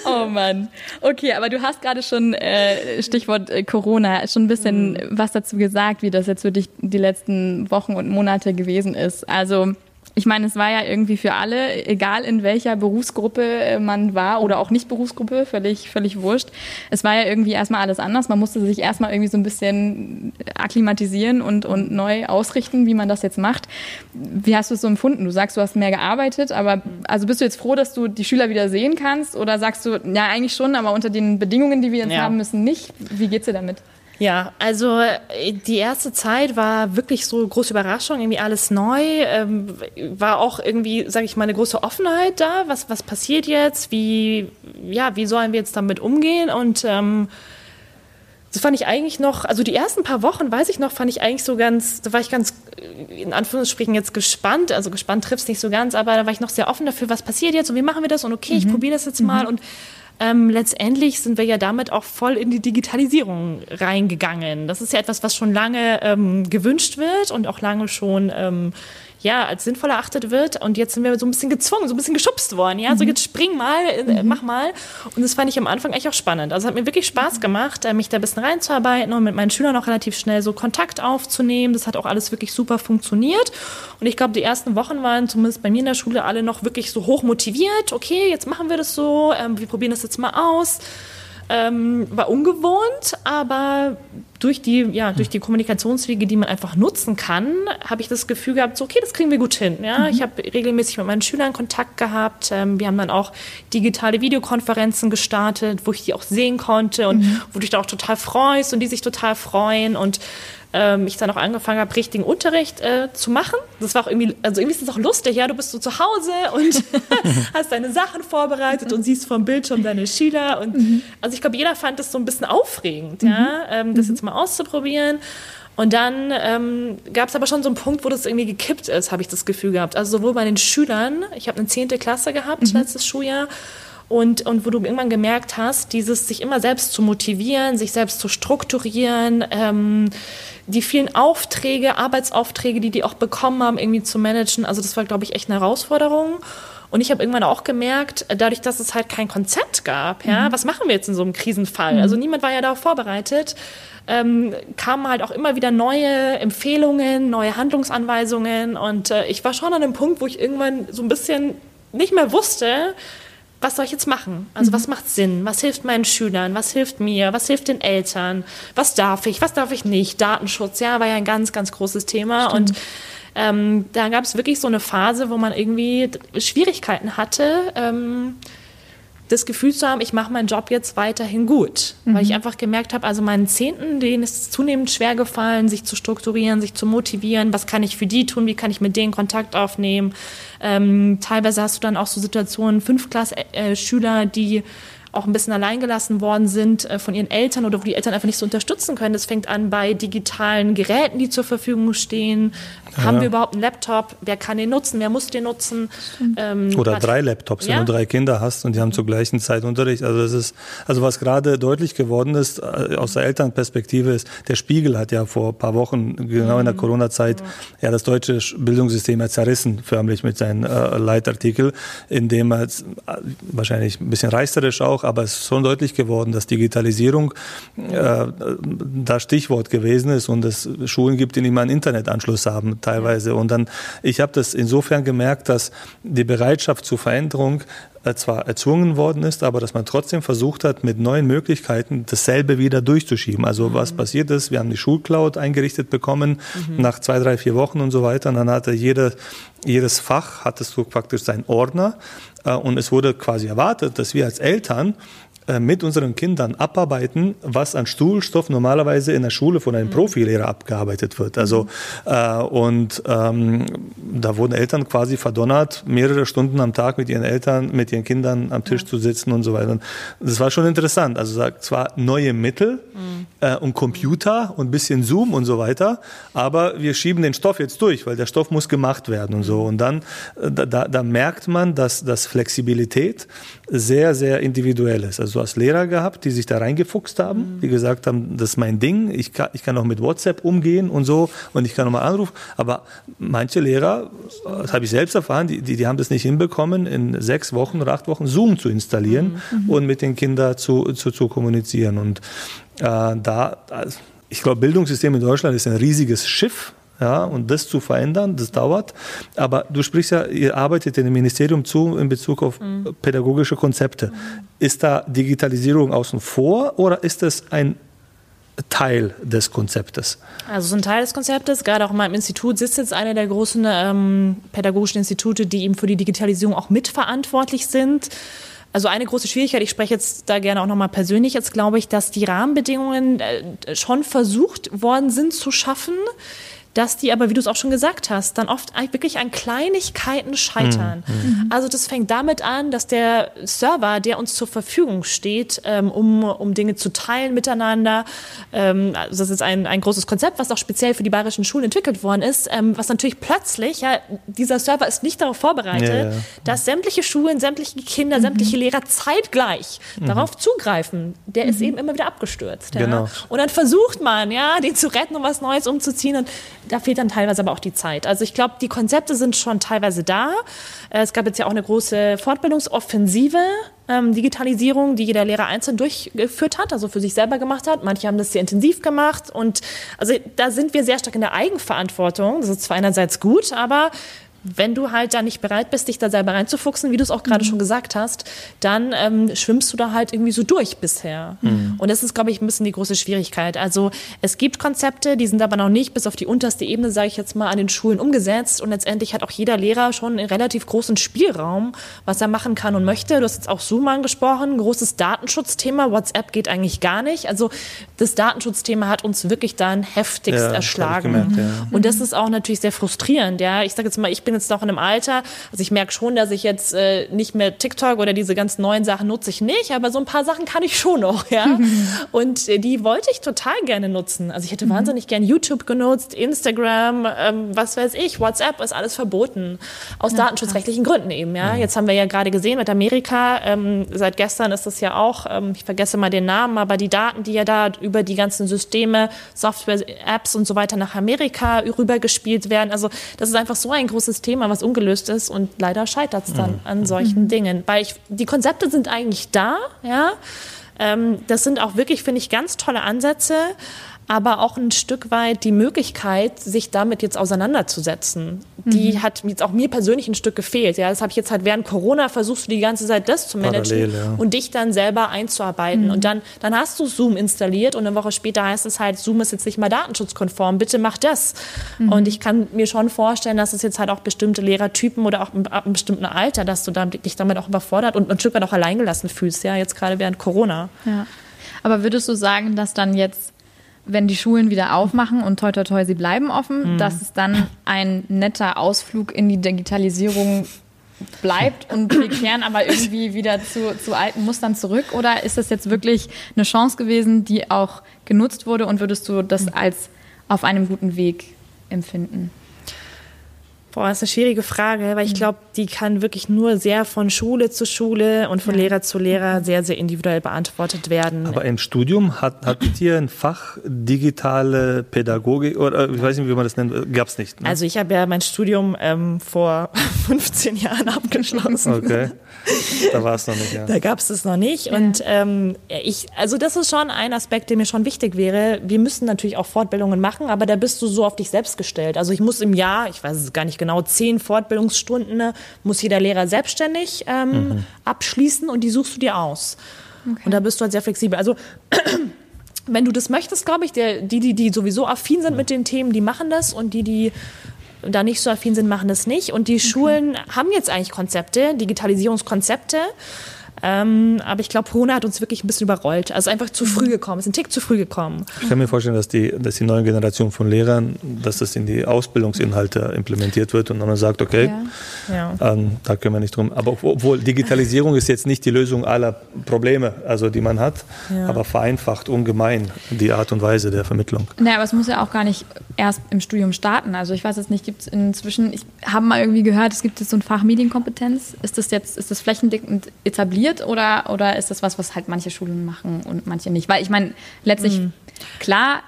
Oh Mann. Okay, aber du hast gerade schon äh, Stichwort äh, Corona schon ein bisschen mhm. was dazu gesagt, wie das jetzt für dich die letzten Wochen und Monate gewesen ist. Also ich meine, es war ja irgendwie für alle, egal in welcher Berufsgruppe äh, man war oder auch nicht Berufsgruppe, völlig, völlig wurscht. Es war ja irgendwie erstmal alles anders. Man musste sich erstmal irgendwie so ein bisschen akklimatisieren und, und neu ausrichten, wie man das jetzt macht. Wie hast du es so empfunden? Du sagst, du hast mehr gearbeitet, aber also bist du jetzt froh, dass du die Schüler wieder sehen kannst? Oder sagst du, ja, eigentlich schon, aber unter den Bedingungen, die wir jetzt ja. haben müssen, nicht? Wie geht's dir damit? Ja, also äh, die erste Zeit war wirklich so große Überraschung, irgendwie alles neu. Ähm, war auch irgendwie, sage ich mal, eine große Offenheit da. Was, was passiert jetzt? Wie, ja, wie sollen wir jetzt damit umgehen? Und ähm, das fand ich eigentlich noch, also die ersten paar Wochen, weiß ich noch, fand ich eigentlich so ganz, da war ich ganz, äh, in Anführungsstrichen jetzt gespannt, also gespannt trifft es nicht so ganz, aber da war ich noch sehr offen dafür, was passiert jetzt und wie machen wir das und okay, mhm. ich probiere das jetzt mal mhm. und ähm, letztendlich sind wir ja damit auch voll in die Digitalisierung reingegangen. Das ist ja etwas, was schon lange ähm, gewünscht wird und auch lange schon ähm, ja, als sinnvoll erachtet wird. Und jetzt sind wir so ein bisschen gezwungen, so ein bisschen geschubst worden. Ja, so mhm. jetzt spring mal, äh, mhm. mach mal. Und das fand ich am Anfang echt auch spannend. Also es hat mir wirklich Spaß mhm. gemacht, äh, mich da ein bisschen reinzuarbeiten und mit meinen Schülern auch relativ schnell so Kontakt aufzunehmen. Das hat auch alles wirklich super funktioniert. Und ich glaube, die ersten Wochen waren zumindest bei mir in der Schule alle noch wirklich so hoch motiviert. Okay, jetzt machen wir das so. Ähm, wir probieren das jetzt mal aus. Ähm, war ungewohnt, aber durch die, ja, durch die Kommunikationswege, die man einfach nutzen kann, habe ich das Gefühl gehabt, so, okay, das kriegen wir gut hin. Ja? Mhm. Ich habe regelmäßig mit meinen Schülern Kontakt gehabt. Ähm, wir haben dann auch digitale Videokonferenzen gestartet, wo ich die auch sehen konnte und mhm. wo du dich da auch total freust und die sich total freuen. Und ähm, ich dann auch angefangen habe, richtigen Unterricht äh, zu machen. Das war auch irgendwie, also irgendwie ist das auch lustig, ja, du bist so zu Hause und hast deine Sachen vorbereitet und siehst vom Bildschirm deine Schüler und mhm. also ich glaube, jeder fand das so ein bisschen aufregend, ja, mhm. ähm, das mhm. jetzt mal auszuprobieren. Und dann ähm, gab es aber schon so einen Punkt, wo das irgendwie gekippt ist, habe ich das Gefühl gehabt. Also sowohl bei den Schülern, ich habe eine zehnte Klasse gehabt mhm. letztes Schuljahr, und, und wo du irgendwann gemerkt hast, dieses sich immer selbst zu motivieren, sich selbst zu strukturieren, ähm, die vielen Aufträge, Arbeitsaufträge, die die auch bekommen haben, irgendwie zu managen. Also das war, glaube ich, echt eine Herausforderung. Und ich habe irgendwann auch gemerkt, dadurch, dass es halt kein Konzept gab, ja, mhm. was machen wir jetzt in so einem Krisenfall? Mhm. Also niemand war ja darauf vorbereitet. Ähm, kamen halt auch immer wieder neue Empfehlungen, neue Handlungsanweisungen. Und äh, ich war schon an einem Punkt, wo ich irgendwann so ein bisschen nicht mehr wusste, was soll ich jetzt machen? Also mhm. was macht Sinn? Was hilft meinen Schülern? Was hilft mir? Was hilft den Eltern? Was darf ich? Was darf ich nicht? Datenschutz, ja, war ja ein ganz, ganz großes Thema. Stimmt. Und ähm, da gab es wirklich so eine Phase, wo man irgendwie Schwierigkeiten hatte, ähm, das Gefühl zu haben, ich mache meinen Job jetzt weiterhin gut. Mhm. Weil ich einfach gemerkt habe, also meinen Zehnten, denen ist es zunehmend schwer gefallen, sich zu strukturieren, sich zu motivieren. Was kann ich für die tun? Wie kann ich mit denen Kontakt aufnehmen? Ähm, teilweise hast du dann auch so Situationen, Fünfklass-Schüler, die auch ein bisschen alleingelassen worden sind äh, von ihren Eltern oder wo die Eltern einfach nicht so unterstützen können. Das fängt an bei digitalen Geräten, die zur Verfügung stehen. Ja. Haben wir überhaupt einen Laptop? Wer kann den nutzen? Wer muss den nutzen? Ähm, oder drei Laptops, ja? wenn du drei Kinder hast und die haben zur gleichen Zeit Unterricht. Also das ist, also was gerade deutlich geworden ist äh, aus der Elternperspektive ist, der Spiegel hat ja vor ein paar Wochen, genau in der mhm. Corona-Zeit, ja das deutsche Bildungssystem ja zerrissen, förmlich mit seinen äh, Leitartikel, in dem er äh, wahrscheinlich ein bisschen reißerisch auch, aber es ist schon deutlich geworden, dass Digitalisierung äh, das Stichwort gewesen ist und es Schulen gibt, die nicht mal einen Internetanschluss haben teilweise. Und dann, ich habe das insofern gemerkt, dass die Bereitschaft zur Veränderung äh, zwar erzwungen worden ist, aber dass man trotzdem versucht hat, mit neuen Möglichkeiten dasselbe wieder durchzuschieben. Also mhm. was passiert ist, wir haben die Schulcloud eingerichtet bekommen mhm. nach zwei, drei, vier Wochen und so weiter. Und dann hatte jede, jedes Fach hattest du praktisch seinen Ordner und es wurde quasi erwartet, dass wir als Eltern äh, mit unseren Kindern abarbeiten, was an Stuhlstoff normalerweise in der Schule von einem mhm. Profilehrer abgearbeitet wird. Also äh, und ähm, da wurden Eltern quasi verdonnert, mehrere Stunden am Tag mit ihren Eltern, mit ihren Kindern am Tisch zu sitzen und so weiter. Und das war schon interessant. Also zwar neue Mittel mhm. äh, und Computer und bisschen Zoom und so weiter, aber wir schieben den Stoff jetzt durch, weil der Stoff muss gemacht werden und so. Mhm. Und dann äh, da, da merkt man, dass, dass Flexibilität sehr, sehr individuell ist. Also hast Lehrer gehabt, die sich da reingefuchst haben, mhm. die gesagt haben, das ist mein Ding, ich kann, ich kann auch mit WhatsApp umgehen und so und ich kann nochmal anrufen. Aber manche Lehrer, das habe ich selbst erfahren, die, die, die, haben das nicht hinbekommen, in sechs Wochen oder acht Wochen Zoom zu installieren mhm. und mit den Kindern zu, zu, zu kommunizieren. Und äh, da, ich glaube, Bildungssystem in Deutschland ist ein riesiges Schiff ja, und das zu verändern, das dauert. Aber du sprichst ja, ihr arbeitet in dem Ministerium zu in Bezug auf mhm. pädagogische Konzepte. Mhm. Ist da Digitalisierung außen vor oder ist das ein Teil des Konzeptes? Also so ein Teil des Konzeptes. Gerade auch in meinem Institut sitzt jetzt einer der großen ähm, pädagogischen Institute, die eben für die Digitalisierung auch mitverantwortlich sind. Also eine große Schwierigkeit, ich spreche jetzt da gerne auch nochmal persönlich, jetzt glaube ich, dass die Rahmenbedingungen äh, schon versucht worden sind zu schaffen dass die aber, wie du es auch schon gesagt hast, dann oft wirklich an Kleinigkeiten scheitern. Mhm. mhm. Also das fängt damit an, dass der Server, der uns zur Verfügung steht, ähm, um, um Dinge zu teilen miteinander, ähm, also das ist ein, ein großes Konzept, was auch speziell für die bayerischen Schulen entwickelt worden ist, ähm, was natürlich plötzlich, ja, dieser Server ist nicht darauf vorbereitet, ja, ja. dass sämtliche Schulen, sämtliche Kinder, mhm. sämtliche Lehrer zeitgleich mhm. darauf zugreifen. Der ist mhm. eben immer wieder abgestürzt. Ja? Genau. Und dann versucht man, ja, den zu retten, um was Neues umzuziehen und da fehlt dann teilweise aber auch die Zeit. Also ich glaube, die Konzepte sind schon teilweise da. Äh, es gab jetzt ja auch eine große Fortbildungsoffensive, ähm, Digitalisierung, die jeder Lehrer einzeln durchgeführt hat, also für sich selber gemacht hat. Manche haben das sehr intensiv gemacht und also da sind wir sehr stark in der Eigenverantwortung. Das ist zwar einerseits gut, aber wenn du halt da nicht bereit bist, dich da selber reinzufuchsen, wie du es auch gerade mhm. schon gesagt hast, dann ähm, schwimmst du da halt irgendwie so durch bisher. Mhm. Und das ist, glaube ich, ein bisschen die große Schwierigkeit. Also es gibt Konzepte, die sind aber noch nicht bis auf die unterste Ebene, sage ich jetzt mal, an den Schulen umgesetzt. Und letztendlich hat auch jeder Lehrer schon einen relativ großen Spielraum, was er machen kann und möchte. Du hast jetzt auch Zoom angesprochen, großes Datenschutzthema. WhatsApp geht eigentlich gar nicht. Also das Datenschutzthema hat uns wirklich dann heftigst ja, erschlagen. Gemerkt, ja. Und das ist auch natürlich sehr frustrierend. Ja, ich sage jetzt mal, ich bin bin jetzt noch in einem Alter, also ich merke schon, dass ich jetzt äh, nicht mehr TikTok oder diese ganz neuen Sachen nutze ich nicht, aber so ein paar Sachen kann ich schon noch, ja. Und äh, die wollte ich total gerne nutzen. Also ich hätte mhm. wahnsinnig gern YouTube genutzt, Instagram, ähm, was weiß ich, WhatsApp ist alles verboten. Aus ja, datenschutzrechtlichen krass. Gründen eben, ja. Jetzt haben wir ja gerade gesehen mit Amerika, ähm, seit gestern ist das ja auch, ähm, ich vergesse mal den Namen, aber die Daten, die ja da über die ganzen Systeme, Software, Apps und so weiter nach Amerika rübergespielt werden. Also das ist einfach so ein großes Thema, was ungelöst ist und leider scheitert es dann mhm. an solchen mhm. Dingen. Weil ich, die Konzepte sind eigentlich da, ja. Ähm, das sind auch wirklich, finde ich, ganz tolle Ansätze. Aber auch ein Stück weit die Möglichkeit, sich damit jetzt auseinanderzusetzen. Die mhm. hat jetzt auch mir persönlich ein Stück gefehlt. Ja, das habe ich jetzt halt während Corona versuchst du die ganze Zeit das zu managen Parallel, ja. und dich dann selber einzuarbeiten. Mhm. Und dann, dann hast du Zoom installiert und eine Woche später heißt es halt, Zoom ist jetzt nicht mal datenschutzkonform, bitte mach das. Mhm. Und ich kann mir schon vorstellen, dass es jetzt halt auch bestimmte Lehrertypen oder auch ab einem bestimmten Alter, dass du dich damit auch überfordert und ein Stück weit auch alleingelassen fühlst, ja, jetzt gerade während Corona. Ja. Aber würdest du sagen, dass dann jetzt wenn die Schulen wieder aufmachen und toi toi toi, sie bleiben offen, mhm. dass es dann ein netter Ausflug in die Digitalisierung bleibt und wir kehren aber irgendwie wieder zu, zu alten Mustern zurück? Oder ist das jetzt wirklich eine Chance gewesen, die auch genutzt wurde und würdest du das mhm. als auf einem guten Weg empfinden? Boah, das ist eine schwierige Frage, weil ich mhm. glaube, die kann wirklich nur sehr von Schule zu Schule und von ja. Lehrer zu Lehrer sehr, sehr individuell beantwortet werden. Aber im Studium hat, hattet ihr ein Fach digitale Pädagogik oder ich weiß nicht, wie man das nennt, gab es nicht. Ne? Also ich habe ja mein Studium ähm, vor 15 Jahren abgeschlossen. Okay. Da war es noch nicht, ja. Da gab es das noch nicht. Ja. Und ähm, ich, also das ist schon ein Aspekt, der mir schon wichtig wäre. Wir müssen natürlich auch Fortbildungen machen, aber da bist du so auf dich selbst gestellt. Also ich muss im Jahr, ich weiß es gar nicht genau, zehn Fortbildungsstunden ne, muss jeder Lehrer selbstständig ähm, mhm. abschließen und die suchst du dir aus. Okay. Und da bist du halt sehr flexibel. Also wenn du das möchtest, glaube ich, der, die, die, die sowieso affin sind mit den Themen, die machen das und die, die da nicht so affin sind, machen das nicht. Und die okay. Schulen haben jetzt eigentlich Konzepte, Digitalisierungskonzepte. Ähm, aber ich glaube, Corona hat uns wirklich ein bisschen überrollt. Also einfach zu früh gekommen, ist ein Tick zu früh gekommen. Ich kann mir vorstellen, dass die, dass die neue Generation von Lehrern, dass das in die Ausbildungsinhalte implementiert wird und dann man sagt, okay, ja. Ja. Ähm, da können wir nicht drum. Aber obwohl Digitalisierung ist jetzt nicht die Lösung aller Probleme, also die man hat, ja. aber vereinfacht ungemein die Art und Weise der Vermittlung. Naja, aber es muss ja auch gar nicht erst im Studium starten. Also ich weiß jetzt nicht, gibt es inzwischen, ich habe mal irgendwie gehört, es gibt jetzt so ein Fach Medienkompetenz. Ist das jetzt, ist das flächendeckend etabliert? Etabliert oder, oder ist das was, was halt manche Schulen machen und manche nicht? Weil ich meine, letztlich, mhm. klar,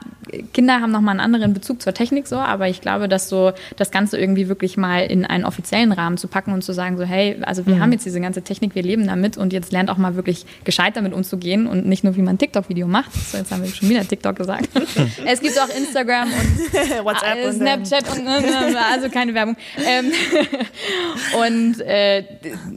Kinder haben nochmal einen anderen Bezug zur Technik so, aber ich glaube, dass so das Ganze irgendwie wirklich mal in einen offiziellen Rahmen zu packen und zu sagen, so, hey, also wir mhm. haben jetzt diese ganze Technik, wir leben damit und jetzt lernt auch mal wirklich gescheit damit umzugehen und nicht nur, wie man ein TikTok-Video macht. So, jetzt haben wir schon wieder TikTok gesagt. es gibt auch Instagram und WhatsApp äh, und Snapchat und äh, äh, also keine Werbung. Ähm, und äh,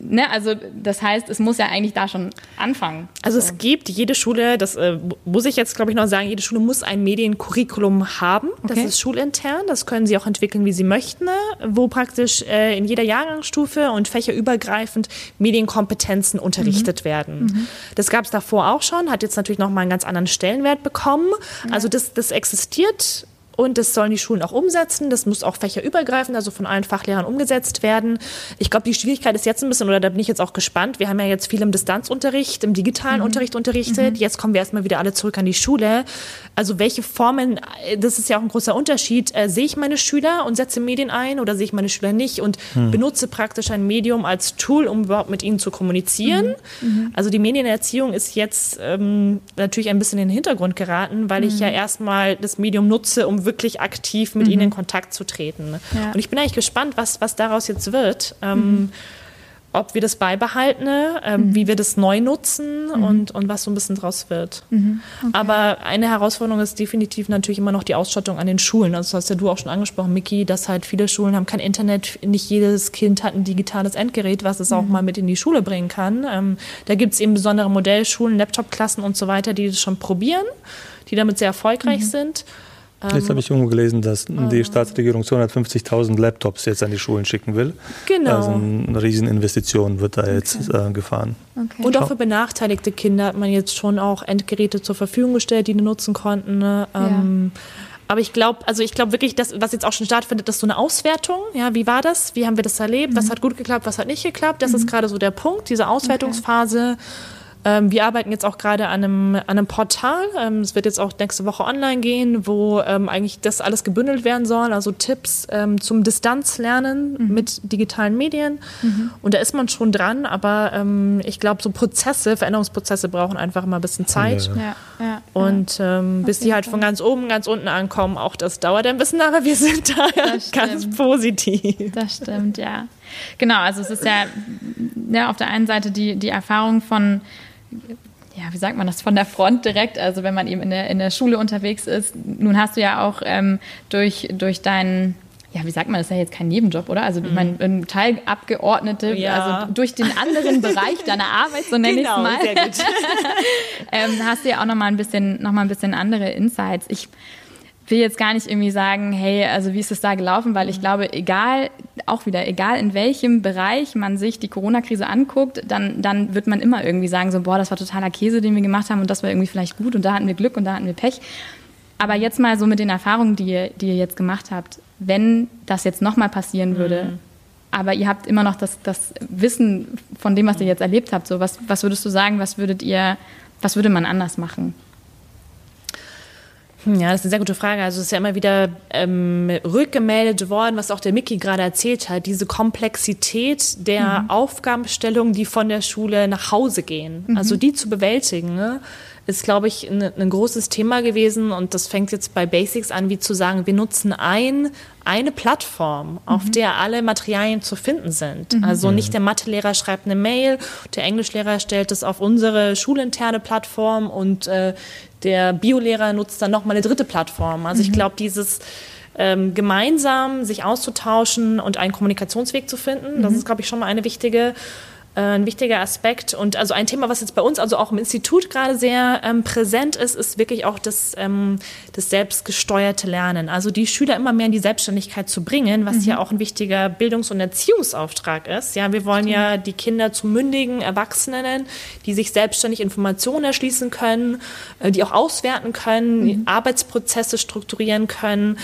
ne, also das heißt, es muss ja eigentlich da schon anfangen. Also so. es gibt jede Schule, das äh, muss ich jetzt glaube ich noch sagen, jede Schule muss ein Mediencurriculum haben. Okay. Das ist schulintern, das können sie auch entwickeln, wie sie möchten, wo praktisch äh, in jeder Jahrgangsstufe und fächerübergreifend Medienkompetenzen unterrichtet mhm. werden. Mhm. Das gab es davor auch schon, hat jetzt natürlich noch mal einen ganz anderen Stellenwert bekommen. Ja. Also das, das existiert und das sollen die Schulen auch umsetzen. Das muss auch fächerübergreifend, also von allen Fachlehrern umgesetzt werden. Ich glaube, die Schwierigkeit ist jetzt ein bisschen, oder da bin ich jetzt auch gespannt. Wir haben ja jetzt viel im Distanzunterricht, im digitalen mhm. Unterricht unterrichtet. Mhm. Jetzt kommen wir erstmal wieder alle zurück an die Schule. Also welche Formen, das ist ja auch ein großer Unterschied. Äh, sehe ich meine Schüler und setze Medien ein oder sehe ich meine Schüler nicht und mhm. benutze praktisch ein Medium als Tool, um überhaupt mit ihnen zu kommunizieren? Mhm. Mhm. Also die Medienerziehung ist jetzt ähm, natürlich ein bisschen in den Hintergrund geraten, weil ich ja mhm. erstmal das Medium nutze, um wirklich aktiv mit mhm. ihnen in Kontakt zu treten. Ja. Und ich bin eigentlich gespannt, was, was daraus jetzt wird. Ähm, mhm. Ob wir das beibehalten, ähm, mhm. wie wir das neu nutzen mhm. und, und was so ein bisschen draus wird. Mhm. Okay. Aber eine Herausforderung ist definitiv natürlich immer noch die Ausstattung an den Schulen. Also das hast ja du auch schon angesprochen, Miki, dass halt viele Schulen haben kein Internet, nicht jedes Kind hat ein digitales Endgerät, was es auch mhm. mal mit in die Schule bringen kann. Ähm, da gibt es eben besondere Modellschulen, Laptopklassen und so weiter, die das schon probieren, die damit sehr erfolgreich mhm. sind. Jetzt habe ich irgendwo gelesen, dass die Staatsregierung 250.000 Laptops jetzt an die Schulen schicken will. Genau. Also eine Rieseninvestition wird da jetzt okay. äh, gefahren. Okay. Und auch für benachteiligte Kinder hat man jetzt schon auch Endgeräte zur Verfügung gestellt, die die nutzen konnten. Ne? Ähm, ja. Aber ich glaube, also ich glaube wirklich, dass, was jetzt auch schon stattfindet, ist so eine Auswertung. Ja, wie war das? Wie haben wir das erlebt? Mhm. Was hat gut geklappt? Was hat nicht geklappt? Das mhm. ist gerade so der Punkt, diese Auswertungsphase. Okay. Ähm, wir arbeiten jetzt auch gerade an einem, an einem Portal. Ähm, es wird jetzt auch nächste Woche online gehen, wo ähm, eigentlich das alles gebündelt werden soll, also Tipps ähm, zum Distanzlernen mhm. mit digitalen Medien. Mhm. Und da ist man schon dran, aber ähm, ich glaube, so Prozesse, Veränderungsprozesse brauchen einfach immer ein bisschen Zeit. Ja, ja, Und ähm, bis die halt von ganz oben, ganz unten ankommen, auch das dauert ein bisschen, aber wir sind da ganz positiv. Das stimmt, ja. Genau, also es ist ja, ja auf der einen Seite die, die Erfahrung von ja, wie sagt man das, von der Front direkt, also wenn man eben in der, in der Schule unterwegs ist. Nun hast du ja auch ähm, durch, durch deinen ja, wie sagt man, das ist ja jetzt kein Nebenjob, oder? Also, ich meine, mhm. Teilabgeordnete, ja. also durch den anderen Bereich deiner Arbeit, so nenne genau, ich es mal, sehr gut. ähm, hast du ja auch nochmal ein bisschen, noch mal ein bisschen andere Insights. Ich will jetzt gar nicht irgendwie sagen, hey, also wie ist es da gelaufen, weil ich mhm. glaube, egal, auch wieder, egal in welchem Bereich man sich die Corona-Krise anguckt, dann, dann wird man immer irgendwie sagen, so, boah, das war totaler Käse, den wir gemacht haben und das war irgendwie vielleicht gut und da hatten wir Glück und da hatten wir Pech. Aber jetzt mal so mit den Erfahrungen, die ihr, die ihr jetzt gemacht habt, wenn das jetzt nochmal passieren würde, mhm. aber ihr habt immer noch das, das Wissen von dem, was ihr jetzt erlebt habt, so was, was würdest du sagen, was würdet ihr, was würde man anders machen? Ja, das ist eine sehr gute Frage. Also es ist ja immer wieder ähm, rückgemeldet worden, was auch der Mickey gerade erzählt hat, diese Komplexität der mhm. Aufgabenstellungen, die von der Schule nach Hause gehen. Mhm. Also die zu bewältigen. Ne? ist, glaube ich, ein, ein, großes Thema gewesen. Und das fängt jetzt bei Basics an, wie zu sagen, wir nutzen ein, eine Plattform, auf mhm. der alle Materialien zu finden sind. Mhm. Also nicht der Mathelehrer schreibt eine Mail, der Englischlehrer stellt es auf unsere schulinterne Plattform und äh, der Biolehrer nutzt dann nochmal eine dritte Plattform. Also mhm. ich glaube, dieses ähm, gemeinsam sich auszutauschen und einen Kommunikationsweg zu finden, das mhm. ist, glaube ich, schon mal eine wichtige ein wichtiger Aspekt. Und also ein Thema, was jetzt bei uns, also auch im Institut gerade sehr ähm, präsent ist, ist wirklich auch das, ähm, das selbstgesteuerte Lernen. Also die Schüler immer mehr in die Selbstständigkeit zu bringen, was mhm. ja auch ein wichtiger Bildungs- und Erziehungsauftrag ist. Ja, wir wollen ja die Kinder zu mündigen Erwachsenen, die sich selbstständig Informationen erschließen können, äh, die auch auswerten können, mhm. Arbeitsprozesse strukturieren können.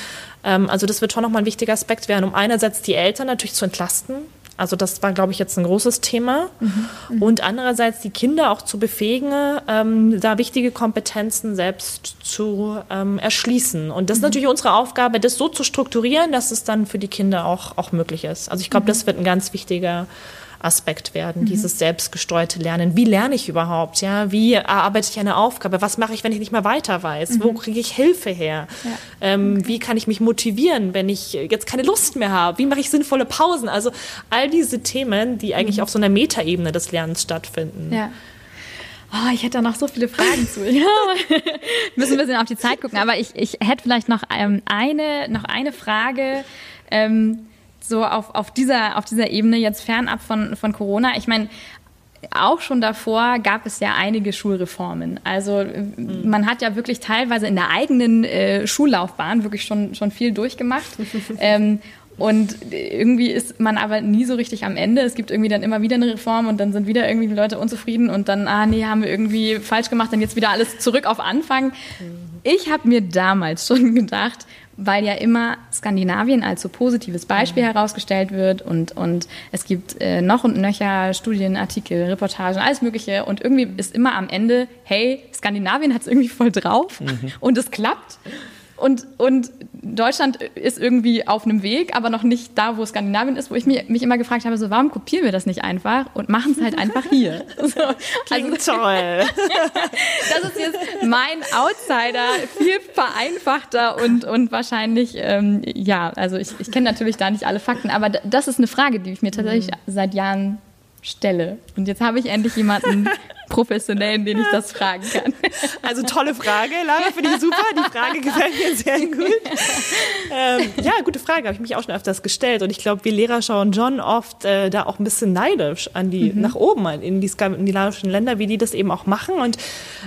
Ähm, also das wird schon nochmal ein wichtiger Aspekt werden, um einerseits die Eltern natürlich zu entlasten, also das war, glaube ich, jetzt ein großes Thema. Mhm. Und andererseits die Kinder auch zu befähigen, ähm, da wichtige Kompetenzen selbst zu ähm, erschließen. Und das ist mhm. natürlich unsere Aufgabe, das so zu strukturieren, dass es dann für die Kinder auch, auch möglich ist. Also ich glaube, mhm. das wird ein ganz wichtiger Aspekt werden, mhm. dieses selbstgesteuerte Lernen. Wie lerne ich überhaupt? Ja, wie erarbeite ich eine Aufgabe? Was mache ich, wenn ich nicht mehr weiter weiß? Mhm. Wo kriege ich Hilfe her? Ja. Ähm, okay. Wie kann ich mich motivieren, wenn ich jetzt keine Lust mehr habe? Wie mache ich sinnvolle Pausen? Also all diese Themen, die eigentlich mhm. auf so einer Metaebene des Lernens stattfinden. Ja. Oh, ich hätte da noch so viele Fragen zu. Ja. Müssen ein bisschen auf die Zeit gucken. Aber ich, ich hätte vielleicht noch ähm, eine, noch eine Frage. Ähm, so auf, auf, dieser, auf dieser Ebene jetzt fernab von, von Corona. Ich meine, auch schon davor gab es ja einige Schulreformen. Also mhm. man hat ja wirklich teilweise in der eigenen äh, Schullaufbahn wirklich schon, schon viel durchgemacht. ähm, und irgendwie ist man aber nie so richtig am Ende. Es gibt irgendwie dann immer wieder eine Reform und dann sind wieder irgendwie die Leute unzufrieden und dann, ah nee, haben wir irgendwie falsch gemacht, dann jetzt wieder alles zurück auf Anfang. Mhm. Ich habe mir damals schon gedacht, weil ja immer Skandinavien als so positives Beispiel mhm. herausgestellt wird und, und es gibt äh, noch und nöcher Studienartikel, Reportagen, alles Mögliche und irgendwie ist immer am Ende, hey, Skandinavien hat es irgendwie voll drauf mhm. und es klappt und, und Deutschland ist irgendwie auf einem Weg, aber noch nicht da, wo Skandinavien ist, wo ich mich, mich immer gefragt habe, so warum kopieren wir das nicht einfach und machen es halt einfach hier? So, Klingt also, toll. das ist jetzt mein Outsider, viel vereinfachter und, und wahrscheinlich, ähm, ja, also ich, ich kenne natürlich da nicht alle Fakten, aber das ist eine Frage, die ich mir tatsächlich mhm. seit Jahren stelle. Und jetzt habe ich endlich jemanden professionellen, den ich das fragen kann. Also tolle Frage, Lara, finde ich super. Die Frage gefällt mir sehr gut. Ähm, ja, gute Frage, habe ich mich auch schon öfters gestellt. Und ich glaube, wir Lehrer schauen John oft äh, da auch ein bisschen neidisch an die, mhm. nach oben, in die skandinavischen Länder, wie die das eben auch machen. Und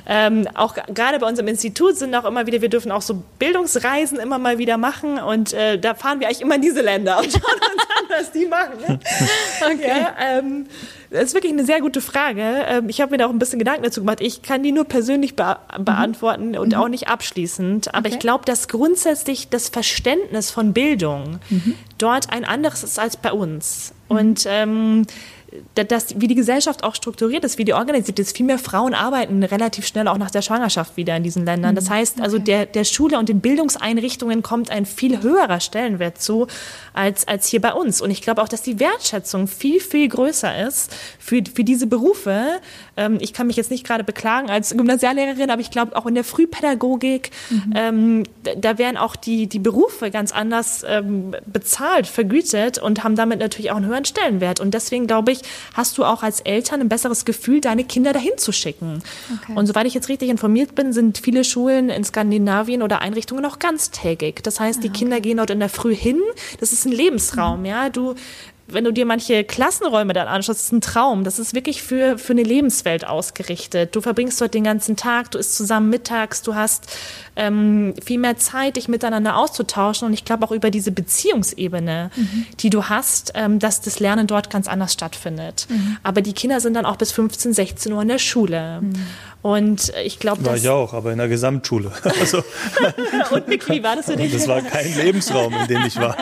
ähm, auch gerade bei unserem Institut sind auch immer wieder, wir dürfen auch so Bildungsreisen immer mal wieder machen. Und äh, da fahren wir eigentlich immer in diese Länder und schauen uns an, was die machen. Ne? Okay. Ja, ähm, das ist wirklich eine sehr gute Frage. Ähm, ich habe mir da auch ein bisschen Gedanken dazu gemacht. Ich kann die nur persönlich be beantworten mhm. und mhm. auch nicht abschließend. Aber okay. ich glaube, dass grundsätzlich das Verständnis von Bildung mhm. dort ein anderes ist als bei uns. Mhm. Und ähm, das, wie die Gesellschaft auch strukturiert ist, wie die organisiert ist. Viel mehr Frauen arbeiten relativ schnell auch nach der Schwangerschaft wieder in diesen Ländern. Das mhm. heißt, also der, der Schule und den Bildungseinrichtungen kommt ein viel höherer Stellenwert zu als, als hier bei uns. Und ich glaube auch, dass die Wertschätzung viel, viel größer ist für, für diese Berufe. Ähm, ich kann mich jetzt nicht gerade beklagen als Gymnasiallehrerin, aber ich glaube auch in der Frühpädagogik, mhm. ähm, da werden auch die, die Berufe ganz anders ähm, bezahlt, vergütet und haben damit natürlich auch einen höheren Stellenwert. Und deswegen glaube ich, hast du auch als Eltern ein besseres Gefühl, deine Kinder dahin zu schicken. Okay. Und soweit ich jetzt richtig informiert bin, sind viele Schulen in Skandinavien oder Einrichtungen auch ganztägig. Das heißt, die ah, okay. Kinder gehen dort in der Früh hin. Das ist ein Lebensraum, mhm. ja. Du wenn du dir manche Klassenräume dann anschaust, ist ein Traum. Das ist wirklich für, für eine Lebenswelt ausgerichtet. Du verbringst dort den ganzen Tag, du isst zusammen mittags, du hast ähm, viel mehr Zeit, dich miteinander auszutauschen. Und ich glaube auch über diese Beziehungsebene, mhm. die du hast, ähm, dass das Lernen dort ganz anders stattfindet. Mhm. Aber die Kinder sind dann auch bis 15, 16 Uhr in der Schule. Mhm. Und ich glaube, War ich auch, aber in der Gesamtschule. Also, und Nick, wie war das für dich? Das war kein Lebensraum, in dem ich war.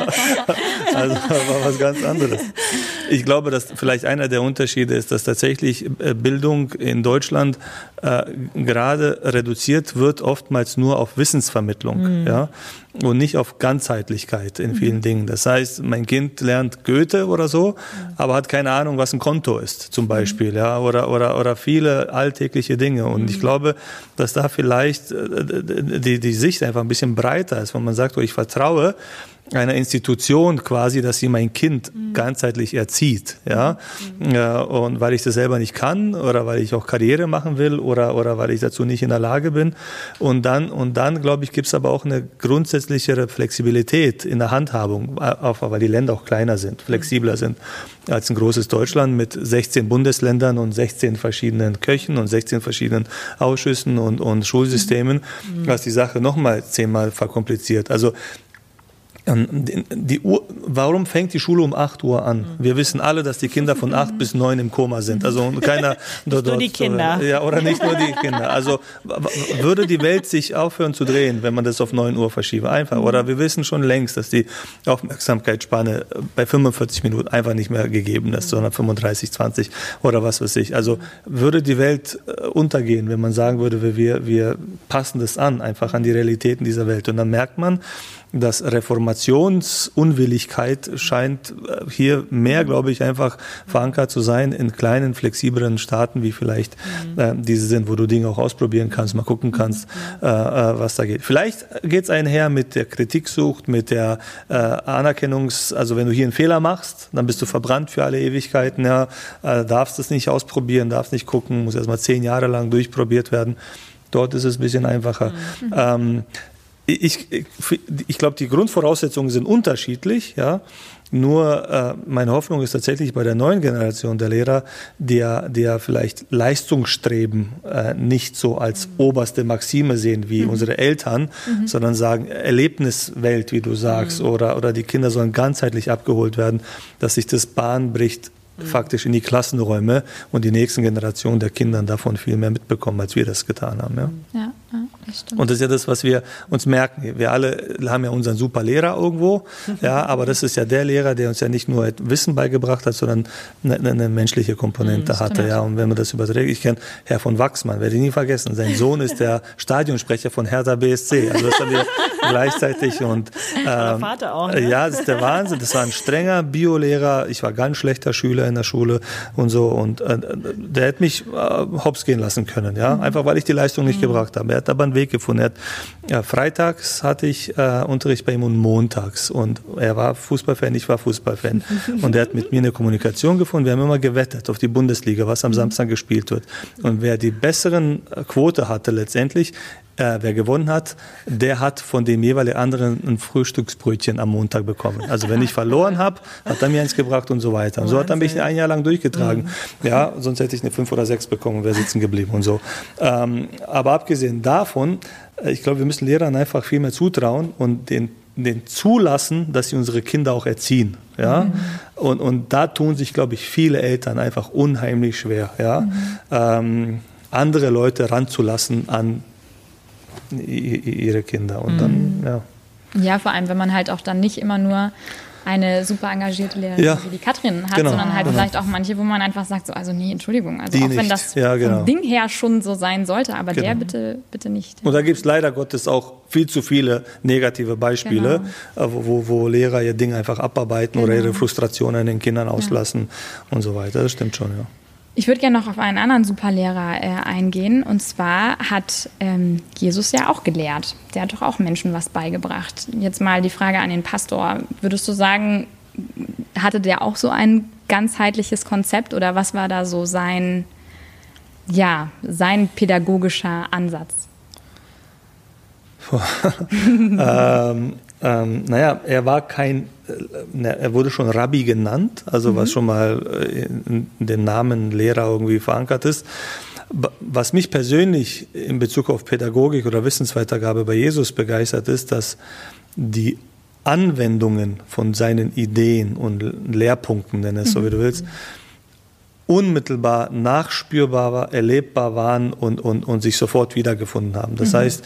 Also war was ganz anderes. Ich glaube, dass vielleicht einer der Unterschiede ist, dass tatsächlich äh, Bildung in Deutschland äh, gerade reduziert wird, oftmals nur auf Wissensvermittlung. Mhm. Ja? und nicht auf Ganzheitlichkeit in vielen mhm. Dingen. Das heißt, mein Kind lernt Goethe oder so, aber hat keine Ahnung, was ein Konto ist, zum Beispiel, mhm. ja, oder, oder, oder viele alltägliche Dinge. Und ich mhm. glaube, dass da vielleicht äh, die, die Sicht einfach ein bisschen breiter ist, wenn man sagt, oh, ich vertraue, einer Institution quasi, dass sie mein Kind mhm. ganzheitlich erzieht, ja? Mhm. ja, und weil ich das selber nicht kann oder weil ich auch Karriere machen will oder oder weil ich dazu nicht in der Lage bin und dann und dann glaube ich gibt es aber auch eine grundsätzlichere Flexibilität in der Handhabung, auch weil die Länder auch kleiner sind, flexibler sind als ein großes Deutschland mit 16 Bundesländern und 16 verschiedenen Köchen und 16 verschiedenen Ausschüssen und, und Schulsystemen, mhm. was die Sache nochmal zehnmal verkompliziert. Also die Uhr, warum fängt die Schule um 8 Uhr an? Wir wissen alle, dass die Kinder von 8 bis 9 im Koma sind. Also keiner dort, nur die Kinder. Ja, oder nicht nur die Kinder. Also würde die Welt sich aufhören zu drehen, wenn man das auf 9 Uhr verschiebe? Einfach. Oder wir wissen schon längst, dass die Aufmerksamkeitsspanne bei 45 Minuten einfach nicht mehr gegeben ist, sondern 35, 20 oder was weiß ich. Also würde die Welt äh, untergehen, wenn man sagen würde, wir, wir passen das an, einfach an die Realitäten dieser Welt. Und dann merkt man, dass Reformationsunwilligkeit scheint äh, hier mehr, glaube ich, einfach verankert zu sein in kleinen, flexibleren Staaten, wie vielleicht mhm. äh, diese sind, wo du Dinge auch ausprobieren kannst, mal gucken kannst, mhm. äh, äh, was da geht. Vielleicht geht es einher mit der Kritiksucht, mit der äh, Anerkennungs-, also wenn du hier einen Fehler machst, dann bist du verbrannt für alle Ewigkeiten, ja, äh, darfst es nicht ausprobieren, darfst nicht gucken, muss erstmal zehn Jahre lang durchprobiert werden. Dort ist es ein bisschen einfacher. Mhm. Ähm, ich, ich, glaube, die Grundvoraussetzungen sind unterschiedlich, ja. Nur äh, meine Hoffnung ist tatsächlich bei der neuen Generation der Lehrer, der, der vielleicht Leistungsstreben äh, nicht so als oberste Maxime sehen wie mhm. unsere Eltern, mhm. sondern sagen Erlebniswelt, wie du sagst, mhm. oder, oder die Kinder sollen ganzheitlich abgeholt werden, dass sich das Bahn bricht mhm. faktisch in die Klassenräume und die nächsten Generationen der Kinder davon viel mehr mitbekommen, als wir das getan haben. Ja. ja. Das und das ist ja das, was wir uns merken. Wir alle haben ja unseren super Lehrer irgendwo, ja, aber das ist ja der Lehrer, der uns ja nicht nur Wissen beigebracht hat, sondern eine, eine menschliche Komponente mhm, hatte, ja. Und wenn man das überträgt, ich kenne Herr von Wachsmann, werde ich nie vergessen. Sein Sohn ist der Stadionsprecher von Hertha BSC. Also das haben wir gleichzeitig und ähm, Vater auch, ne? ja, das ist der Wahnsinn. Das war ein strenger Biolehrer. Ich war ganz schlechter Schüler in der Schule und so und äh, der hätte mich äh, hops gehen lassen können, ja, mhm. einfach weil ich die Leistung nicht mhm. gebracht habe. Er hat aber einen Weg gefunden. Er hat, ja, freitags hatte ich äh, Unterricht bei ihm und montags. Und er war Fußballfan, ich war Fußballfan. und er hat mit mir eine Kommunikation gefunden. Wir haben immer gewettet auf die Bundesliga, was am mhm. Samstag gespielt wird. Und wer die besseren äh, Quote hatte letztendlich, äh, wer gewonnen hat, der hat von dem jeweiligen anderen ein Frühstücksbrötchen am Montag bekommen. Also wenn ich verloren habe, hat er mir eins gebracht und so weiter. Und so hat er mich ein Jahr lang durchgetragen. Mhm. Ja, sonst hätte ich eine fünf oder sechs bekommen und wäre sitzen geblieben und so. Ähm, aber abgesehen davon, äh, ich glaube, wir müssen Lehrern einfach viel mehr zutrauen und den den zulassen, dass sie unsere Kinder auch erziehen. Ja? Mhm. Und, und da tun sich, glaube ich, viele Eltern einfach unheimlich schwer, ja? Mhm. Ähm, andere Leute ranzulassen an ihre Kinder. Und dann, mhm. ja. Ja, vor allem, wenn man halt auch dann nicht immer nur eine super engagierte Lehrerin ja. wie die Katrin hat, genau. sondern halt genau. vielleicht auch manche, wo man einfach sagt, so, also nee, Entschuldigung, also die auch nicht. wenn das ja, genau. vom Ding her schon so sein sollte, aber der genau. bitte, bitte nicht. Und da gibt es leider Gottes auch viel zu viele negative Beispiele, genau. äh, wo, wo Lehrer ihr Ding einfach abarbeiten oder ihre Frustrationen an den Kindern auslassen und so weiter. Das stimmt schon, ja. Ich würde gerne noch auf einen anderen Superlehrer äh, eingehen. Und zwar hat ähm, Jesus ja auch gelehrt. Der hat doch auch Menschen was beigebracht. Jetzt mal die Frage an den Pastor. Würdest du sagen, hatte der auch so einen ganzheitliches Konzept oder was war da so sein, ja, sein pädagogischer Ansatz? ähm, ähm, naja, er war kein, er wurde schon Rabbi genannt, also mhm. was schon mal äh, in, in den Namen Lehrer irgendwie verankert ist. Was mich persönlich in Bezug auf Pädagogik oder Wissensweitergabe bei Jesus begeistert ist, dass die Anwendungen von seinen Ideen und Lehrpunkten, nenn es so wie du willst, unmittelbar nachspürbar, erlebbar waren und, und, und sich sofort wiedergefunden haben. Das mhm. heißt,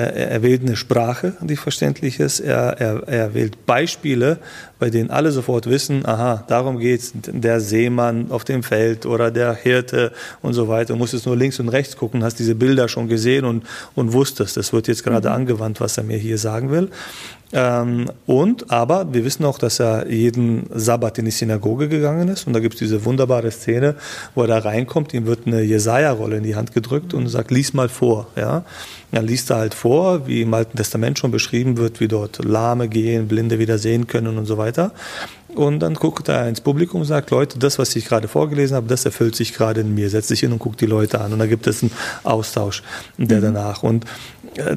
er wählt eine Sprache, die verständlich ist. Er, er, er wählt Beispiele, bei denen alle sofort wissen, aha, darum geht's. Der Seemann auf dem Feld oder der Hirte und so weiter. Du musstest nur links und rechts gucken, hast diese Bilder schon gesehen und, und wusstest, das wird jetzt gerade mhm. angewandt, was er mir hier sagen will. Ähm, und, aber wir wissen auch, dass er jeden Sabbat in die Synagoge gegangen ist. Und da gibt es diese wunderbare Szene, wo er da reinkommt, ihm wird eine Jesaja-Rolle in die Hand gedrückt und sagt, lies mal vor. Ja? Dann liest er halt vor, wie im Alten Testament schon beschrieben wird, wie dort Lahme gehen, Blinde wieder sehen können und so weiter. Und dann guckt er ins Publikum und sagt, Leute, das, was ich gerade vorgelesen habe, das erfüllt sich gerade in mir. Setzt sich hin und guckt die Leute an. Und da gibt es einen Austausch der mhm. danach. Und äh,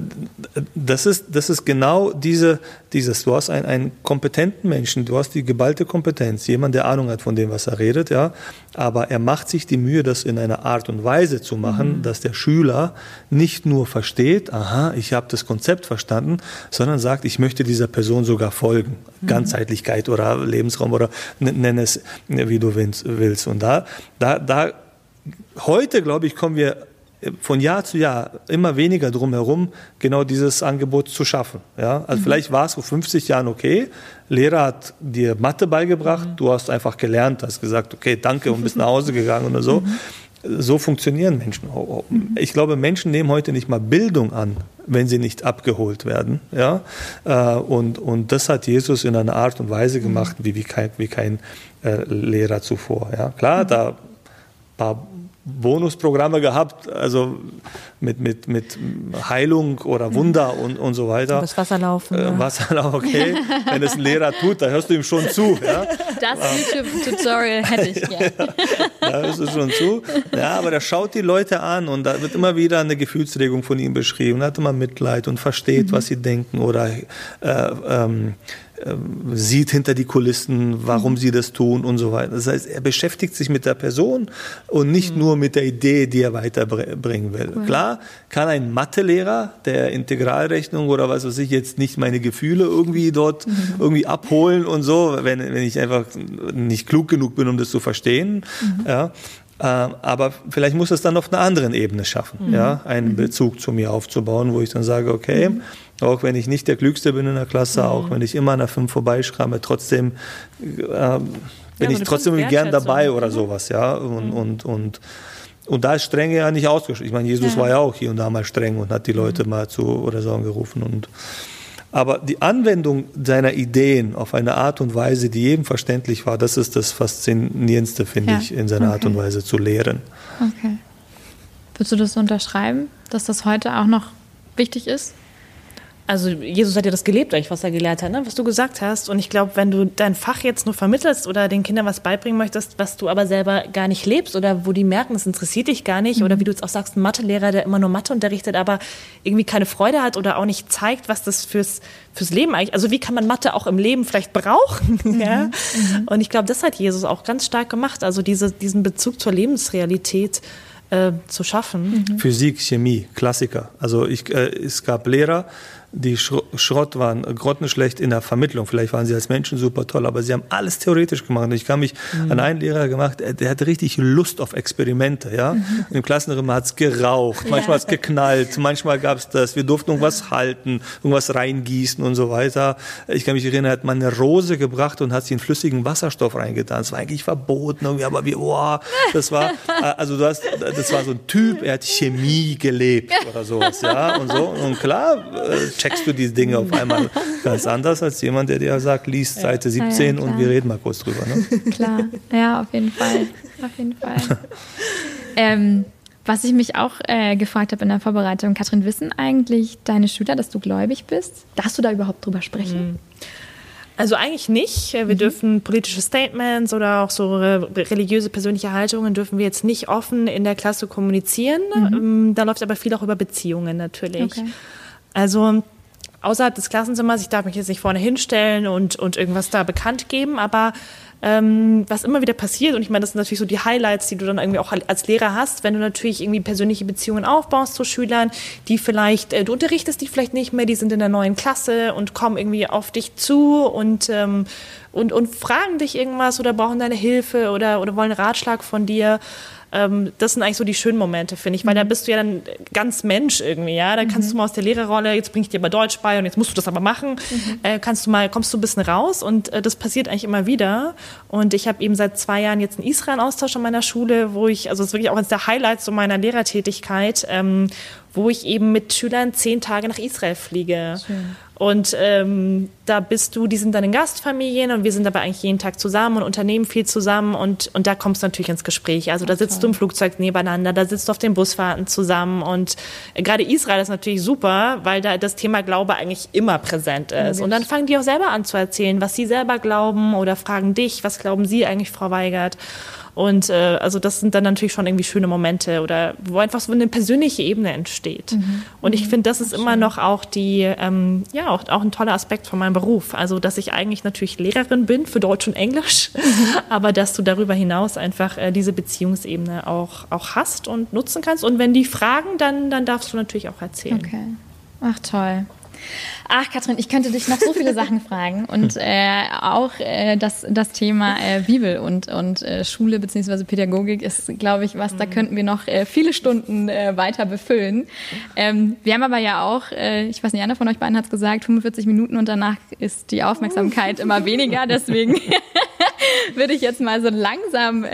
das ist, das ist genau diese, dieses, du hast einen, einen kompetenten Menschen, du hast die geballte Kompetenz, jemand, der Ahnung hat von dem, was er redet, ja, aber er macht sich die Mühe, das in einer Art und Weise zu machen, mhm. dass der Schüler nicht nur versteht, aha, ich habe das Konzept verstanden, sondern sagt, ich möchte dieser Person sogar folgen. Mhm. Ganzheitlichkeit oder Lebensraum oder nenn es, wie du willst. Und da, da, da, heute, glaube ich, kommen wir von Jahr zu Jahr immer weniger drum herum, genau dieses Angebot zu schaffen. Ja? Also mhm. vielleicht war es vor 50 Jahren okay, Lehrer hat dir Mathe beigebracht, mhm. du hast einfach gelernt, hast gesagt, okay, danke und bist nach Hause gegangen oder so. Mhm. So funktionieren Menschen. Mhm. Ich glaube, Menschen nehmen heute nicht mal Bildung an, wenn sie nicht abgeholt werden. Ja? Äh, und, und das hat Jesus in einer Art und Weise gemacht, wie, wie kein, wie kein äh, Lehrer zuvor. Ja? Klar, mhm. da paar Bonusprogramme gehabt, also mit, mit, mit Heilung oder Wunder und, und so weiter. Das Wasserlaufen. Äh, ja. Wasserlauf, okay. Wenn es ein Lehrer tut, da hörst du ihm schon zu. Ja? Das YouTube-Tutorial hätte ich gerne. Ja, da hörst du schon zu. Ja, aber der schaut die Leute an und da wird immer wieder eine Gefühlsregung von ihm beschrieben. Er hat immer Mitleid und versteht, mhm. was sie denken oder äh, ähm, ähm, sieht hinter die Kulissen, warum mhm. sie das tun und so weiter. Das heißt, er beschäftigt sich mit der Person und nicht mhm. nur mit der Idee, die er weiterbringen will. Cool. Klar kann ein Mathelehrer, der Integralrechnung oder was weiß ich jetzt nicht meine Gefühle irgendwie dort mhm. irgendwie abholen und so, wenn, wenn ich einfach nicht klug genug bin, um das zu verstehen. Mhm. Ja, aber vielleicht muss es dann auf einer anderen Ebene schaffen, mhm. ja, einen mhm. Bezug zu mir aufzubauen, wo ich dann sage, okay, mhm. auch wenn ich nicht der Klügste bin in der Klasse, mhm. auch wenn ich immer an der 5 vorbeischramme, trotzdem äh, bin ja, ich trotzdem gern dabei oder sowas, ja, und, mhm. und, und und da ist Strenge ja nicht ausgeschlossen. Ich meine, Jesus ja. war ja auch hier und da mal streng und hat die Leute mhm. mal zu oder so gerufen und aber die Anwendung seiner Ideen auf eine Art und Weise, die jedem verständlich war, das ist das Faszinierendste, finde ja. ich, in seiner okay. Art und Weise zu lehren. Okay. Würdest du das unterschreiben, dass das heute auch noch wichtig ist? Also Jesus hat ja das gelebt, eigentlich, was er gelehrt hat, ne? was du gesagt hast. Und ich glaube, wenn du dein Fach jetzt nur vermittelst oder den Kindern was beibringen möchtest, was du aber selber gar nicht lebst oder wo die merken, es interessiert dich gar nicht, mhm. oder wie du jetzt auch sagst, ein Mathelehrer, der immer nur Mathe unterrichtet, aber irgendwie keine Freude hat oder auch nicht zeigt, was das fürs, fürs Leben eigentlich, also wie kann man Mathe auch im Leben vielleicht brauchen, mhm. ja? Mhm. Und ich glaube, das hat Jesus auch ganz stark gemacht, also diese, diesen Bezug zur Lebensrealität äh, zu schaffen. Mhm. Physik, Chemie, Klassiker. Also ich, äh, es gab Lehrer, die Schrott waren, grottenschlecht in der Vermittlung. Vielleicht waren sie als Menschen super toll, aber sie haben alles theoretisch gemacht. Ich kann mich mhm. an einen Lehrer gemacht, der hatte richtig Lust auf Experimente. Ja? Mhm. Im Klassenraum hat es geraucht, ja. manchmal hat es geknallt, manchmal gab es das, wir durften irgendwas halten, irgendwas reingießen und so weiter. Ich kann mich erinnern, er hat mal eine Rose gebracht und hat sie in flüssigen Wasserstoff reingetan. Das war eigentlich verboten, irgendwie, aber wie, boah, das war, äh, also du hast, das war so ein Typ, er hat Chemie gelebt oder sowas, ja, und so. Und klar, äh, checkst du diese Dinge auf einmal ganz anders als jemand, der dir sagt, liest Seite 17 ja, ja, und wir reden mal kurz drüber. Ne? Klar, ja, auf jeden Fall. Auf jeden Fall. ähm, was ich mich auch äh, gefragt habe in der Vorbereitung, Katrin, wissen eigentlich deine Schüler, dass du gläubig bist? Darfst du da überhaupt drüber sprechen? Mhm. Also eigentlich nicht. Wir mhm. dürfen politische Statements oder auch so religiöse persönliche Haltungen dürfen wir jetzt nicht offen in der Klasse kommunizieren. Mhm. Ähm, da läuft aber viel auch über Beziehungen natürlich. Okay. Also außerhalb des Klassenzimmers, ich darf mich jetzt nicht vorne hinstellen und, und irgendwas da bekannt geben, aber ähm, was immer wieder passiert, und ich meine, das sind natürlich so die Highlights, die du dann irgendwie auch als Lehrer hast, wenn du natürlich irgendwie persönliche Beziehungen aufbaust zu Schülern, die vielleicht, äh, du unterrichtest die vielleicht nicht mehr, die sind in der neuen Klasse und kommen irgendwie auf dich zu und, ähm, und, und fragen dich irgendwas oder brauchen deine Hilfe oder, oder wollen Ratschlag von dir ähm, das sind eigentlich so die schönen Momente, finde ich, weil mhm. da bist du ja dann ganz Mensch irgendwie, ja. Da kannst mhm. du mal aus der Lehrerrolle, jetzt bringe ich dir mal Deutsch bei und jetzt musst du das aber machen, mhm. äh, kannst du mal, kommst du ein bisschen raus und äh, das passiert eigentlich immer wieder. Und ich habe eben seit zwei Jahren jetzt einen Israel-Austausch an meiner Schule, wo ich, also es ist wirklich auch eines der Highlights so meiner Lehrertätigkeit, ähm, wo ich eben mit Schülern zehn Tage nach Israel fliege. Schön. Und ähm, da bist du, die sind dann in Gastfamilien und wir sind aber eigentlich jeden Tag zusammen und unternehmen viel zusammen und, und da kommst du natürlich ins Gespräch. Also da sitzt okay. du im Flugzeug nebeneinander, da sitzt du auf den Busfahrten zusammen und äh, gerade Israel ist natürlich super, weil da das Thema Glaube eigentlich immer präsent ist. Und dann fangen die auch selber an zu erzählen, was sie selber glauben oder fragen dich, was glauben sie eigentlich, Frau Weigert. Und äh, also das sind dann natürlich schon irgendwie schöne Momente oder wo einfach so eine persönliche Ebene entsteht. Mhm. Und ich mhm. finde, das ist immer noch auch die, ähm, ja, auch, auch ein toller Aspekt von meinem Beruf. Also, dass ich eigentlich natürlich Lehrerin bin für Deutsch und Englisch, aber dass du darüber hinaus einfach äh, diese Beziehungsebene auch, auch hast und nutzen kannst. Und wenn die fragen, dann, dann darfst du natürlich auch erzählen. Okay. Ach, toll. Ach, Katrin, ich könnte dich noch so viele Sachen fragen. Und äh, auch äh, das, das Thema äh, Bibel und, und äh, Schule bzw. Pädagogik ist, glaube ich, was, da mhm. könnten wir noch äh, viele Stunden äh, weiter befüllen. Ähm, wir haben aber ja auch, ich weiß nicht, einer von euch beiden hat es gesagt, 45 Minuten und danach ist die Aufmerksamkeit immer weniger. Deswegen würde ich jetzt mal so langsam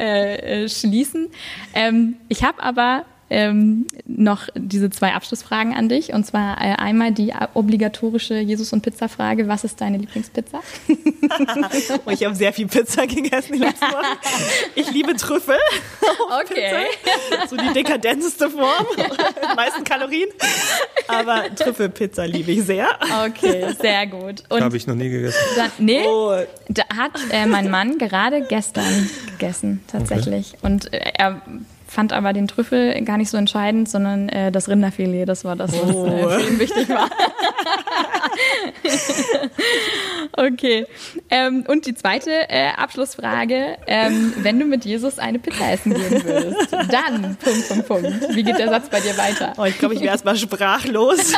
schließen. Ähm, ich habe aber ähm, noch diese zwei Abschlussfragen an dich. Und zwar äh, einmal die obligatorische Jesus- und Pizza-Frage. Was ist deine Lieblingspizza? oh, ich habe sehr viel Pizza gegessen die letzten Wochen. Ich liebe Trüffel. Okay. Pizza. So die dekadenteste Form. Die meisten Kalorien. Aber Trüffelpizza liebe ich sehr. Okay, sehr gut. Habe ich noch nie gegessen. Dann, nee, oh. da hat äh, mein Mann gerade gestern gegessen, tatsächlich. Okay. Und äh, er fand aber den Trüffel gar nicht so entscheidend, sondern äh, das Rinderfilet, das war das, was äh, oh. äh, für ihn wichtig war. okay. Ähm, und die zweite äh, Abschlussfrage, ähm, wenn du mit Jesus eine Pizza essen gehen würdest, dann, Punkt, Punkt, Punkt. Wie geht der Satz bei dir weiter? Oh, ich glaube, ich wäre erstmal sprachlos.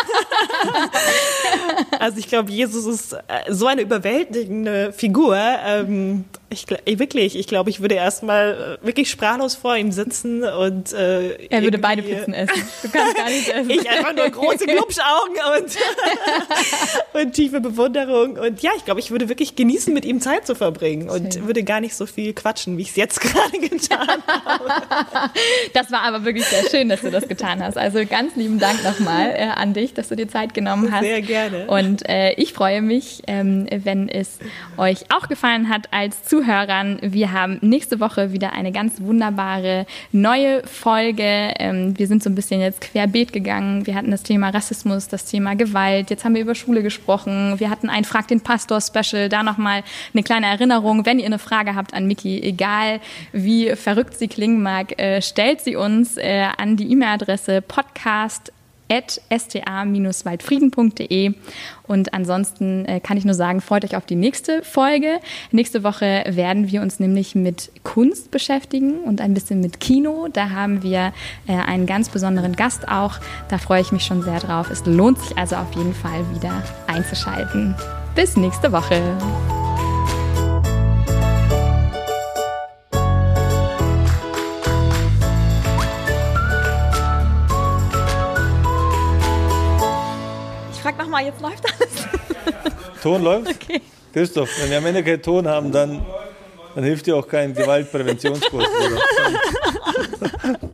also ich glaube, Jesus ist äh, so eine überwältigende Figur. Ähm, ich, wirklich, ich glaube, ich würde erstmal äh, wirklich sprachlos vor ihm sitzen und äh, er würde beide Pizzen essen. Du kannst gar nicht essen. ich einfach nur große Glubschaugen und, und tiefe Bewunderung und ja, ich glaube, ich würde wirklich genießen, mit ihm Zeit zu verbringen und Schön. würde gar nicht so viel quatschen, wie ich es jetzt gerade getan habe. Das war aber wirklich sehr schön, dass du das getan hast. Also ganz lieben Dank nochmal äh, an dich, dass du dir Zeit genommen hast. Sehr gerne. Und äh, ich freue mich, ähm, wenn es euch auch gefallen hat als Zuhörer Zuhörern. Wir haben nächste Woche wieder eine ganz wunderbare neue Folge. Ähm, wir sind so ein bisschen jetzt querbeet gegangen. Wir hatten das Thema Rassismus, das Thema Gewalt. Jetzt haben wir über Schule gesprochen. Wir hatten ein Frag den Pastor Special. Da nochmal eine kleine Erinnerung. Wenn ihr eine Frage habt an Miki, egal wie verrückt sie klingen mag, äh, stellt sie uns äh, an die E-Mail-Adresse podcast sta-waldfrieden.de. Und ansonsten äh, kann ich nur sagen, freut euch auf die nächste Folge. Nächste Woche werden wir uns nämlich mit Kunst beschäftigen und ein bisschen mit Kino. Da haben wir äh, einen ganz besonderen Gast auch. Da freue ich mich schon sehr drauf. Es lohnt sich also auf jeden Fall wieder einzuschalten. Bis nächste Woche. Nochmal, jetzt läuft alles. Ton läuft? Okay. Christoph, wenn wir am Ende keinen Ton haben, dann, dann hilft dir auch kein Gewaltpräventionskurs.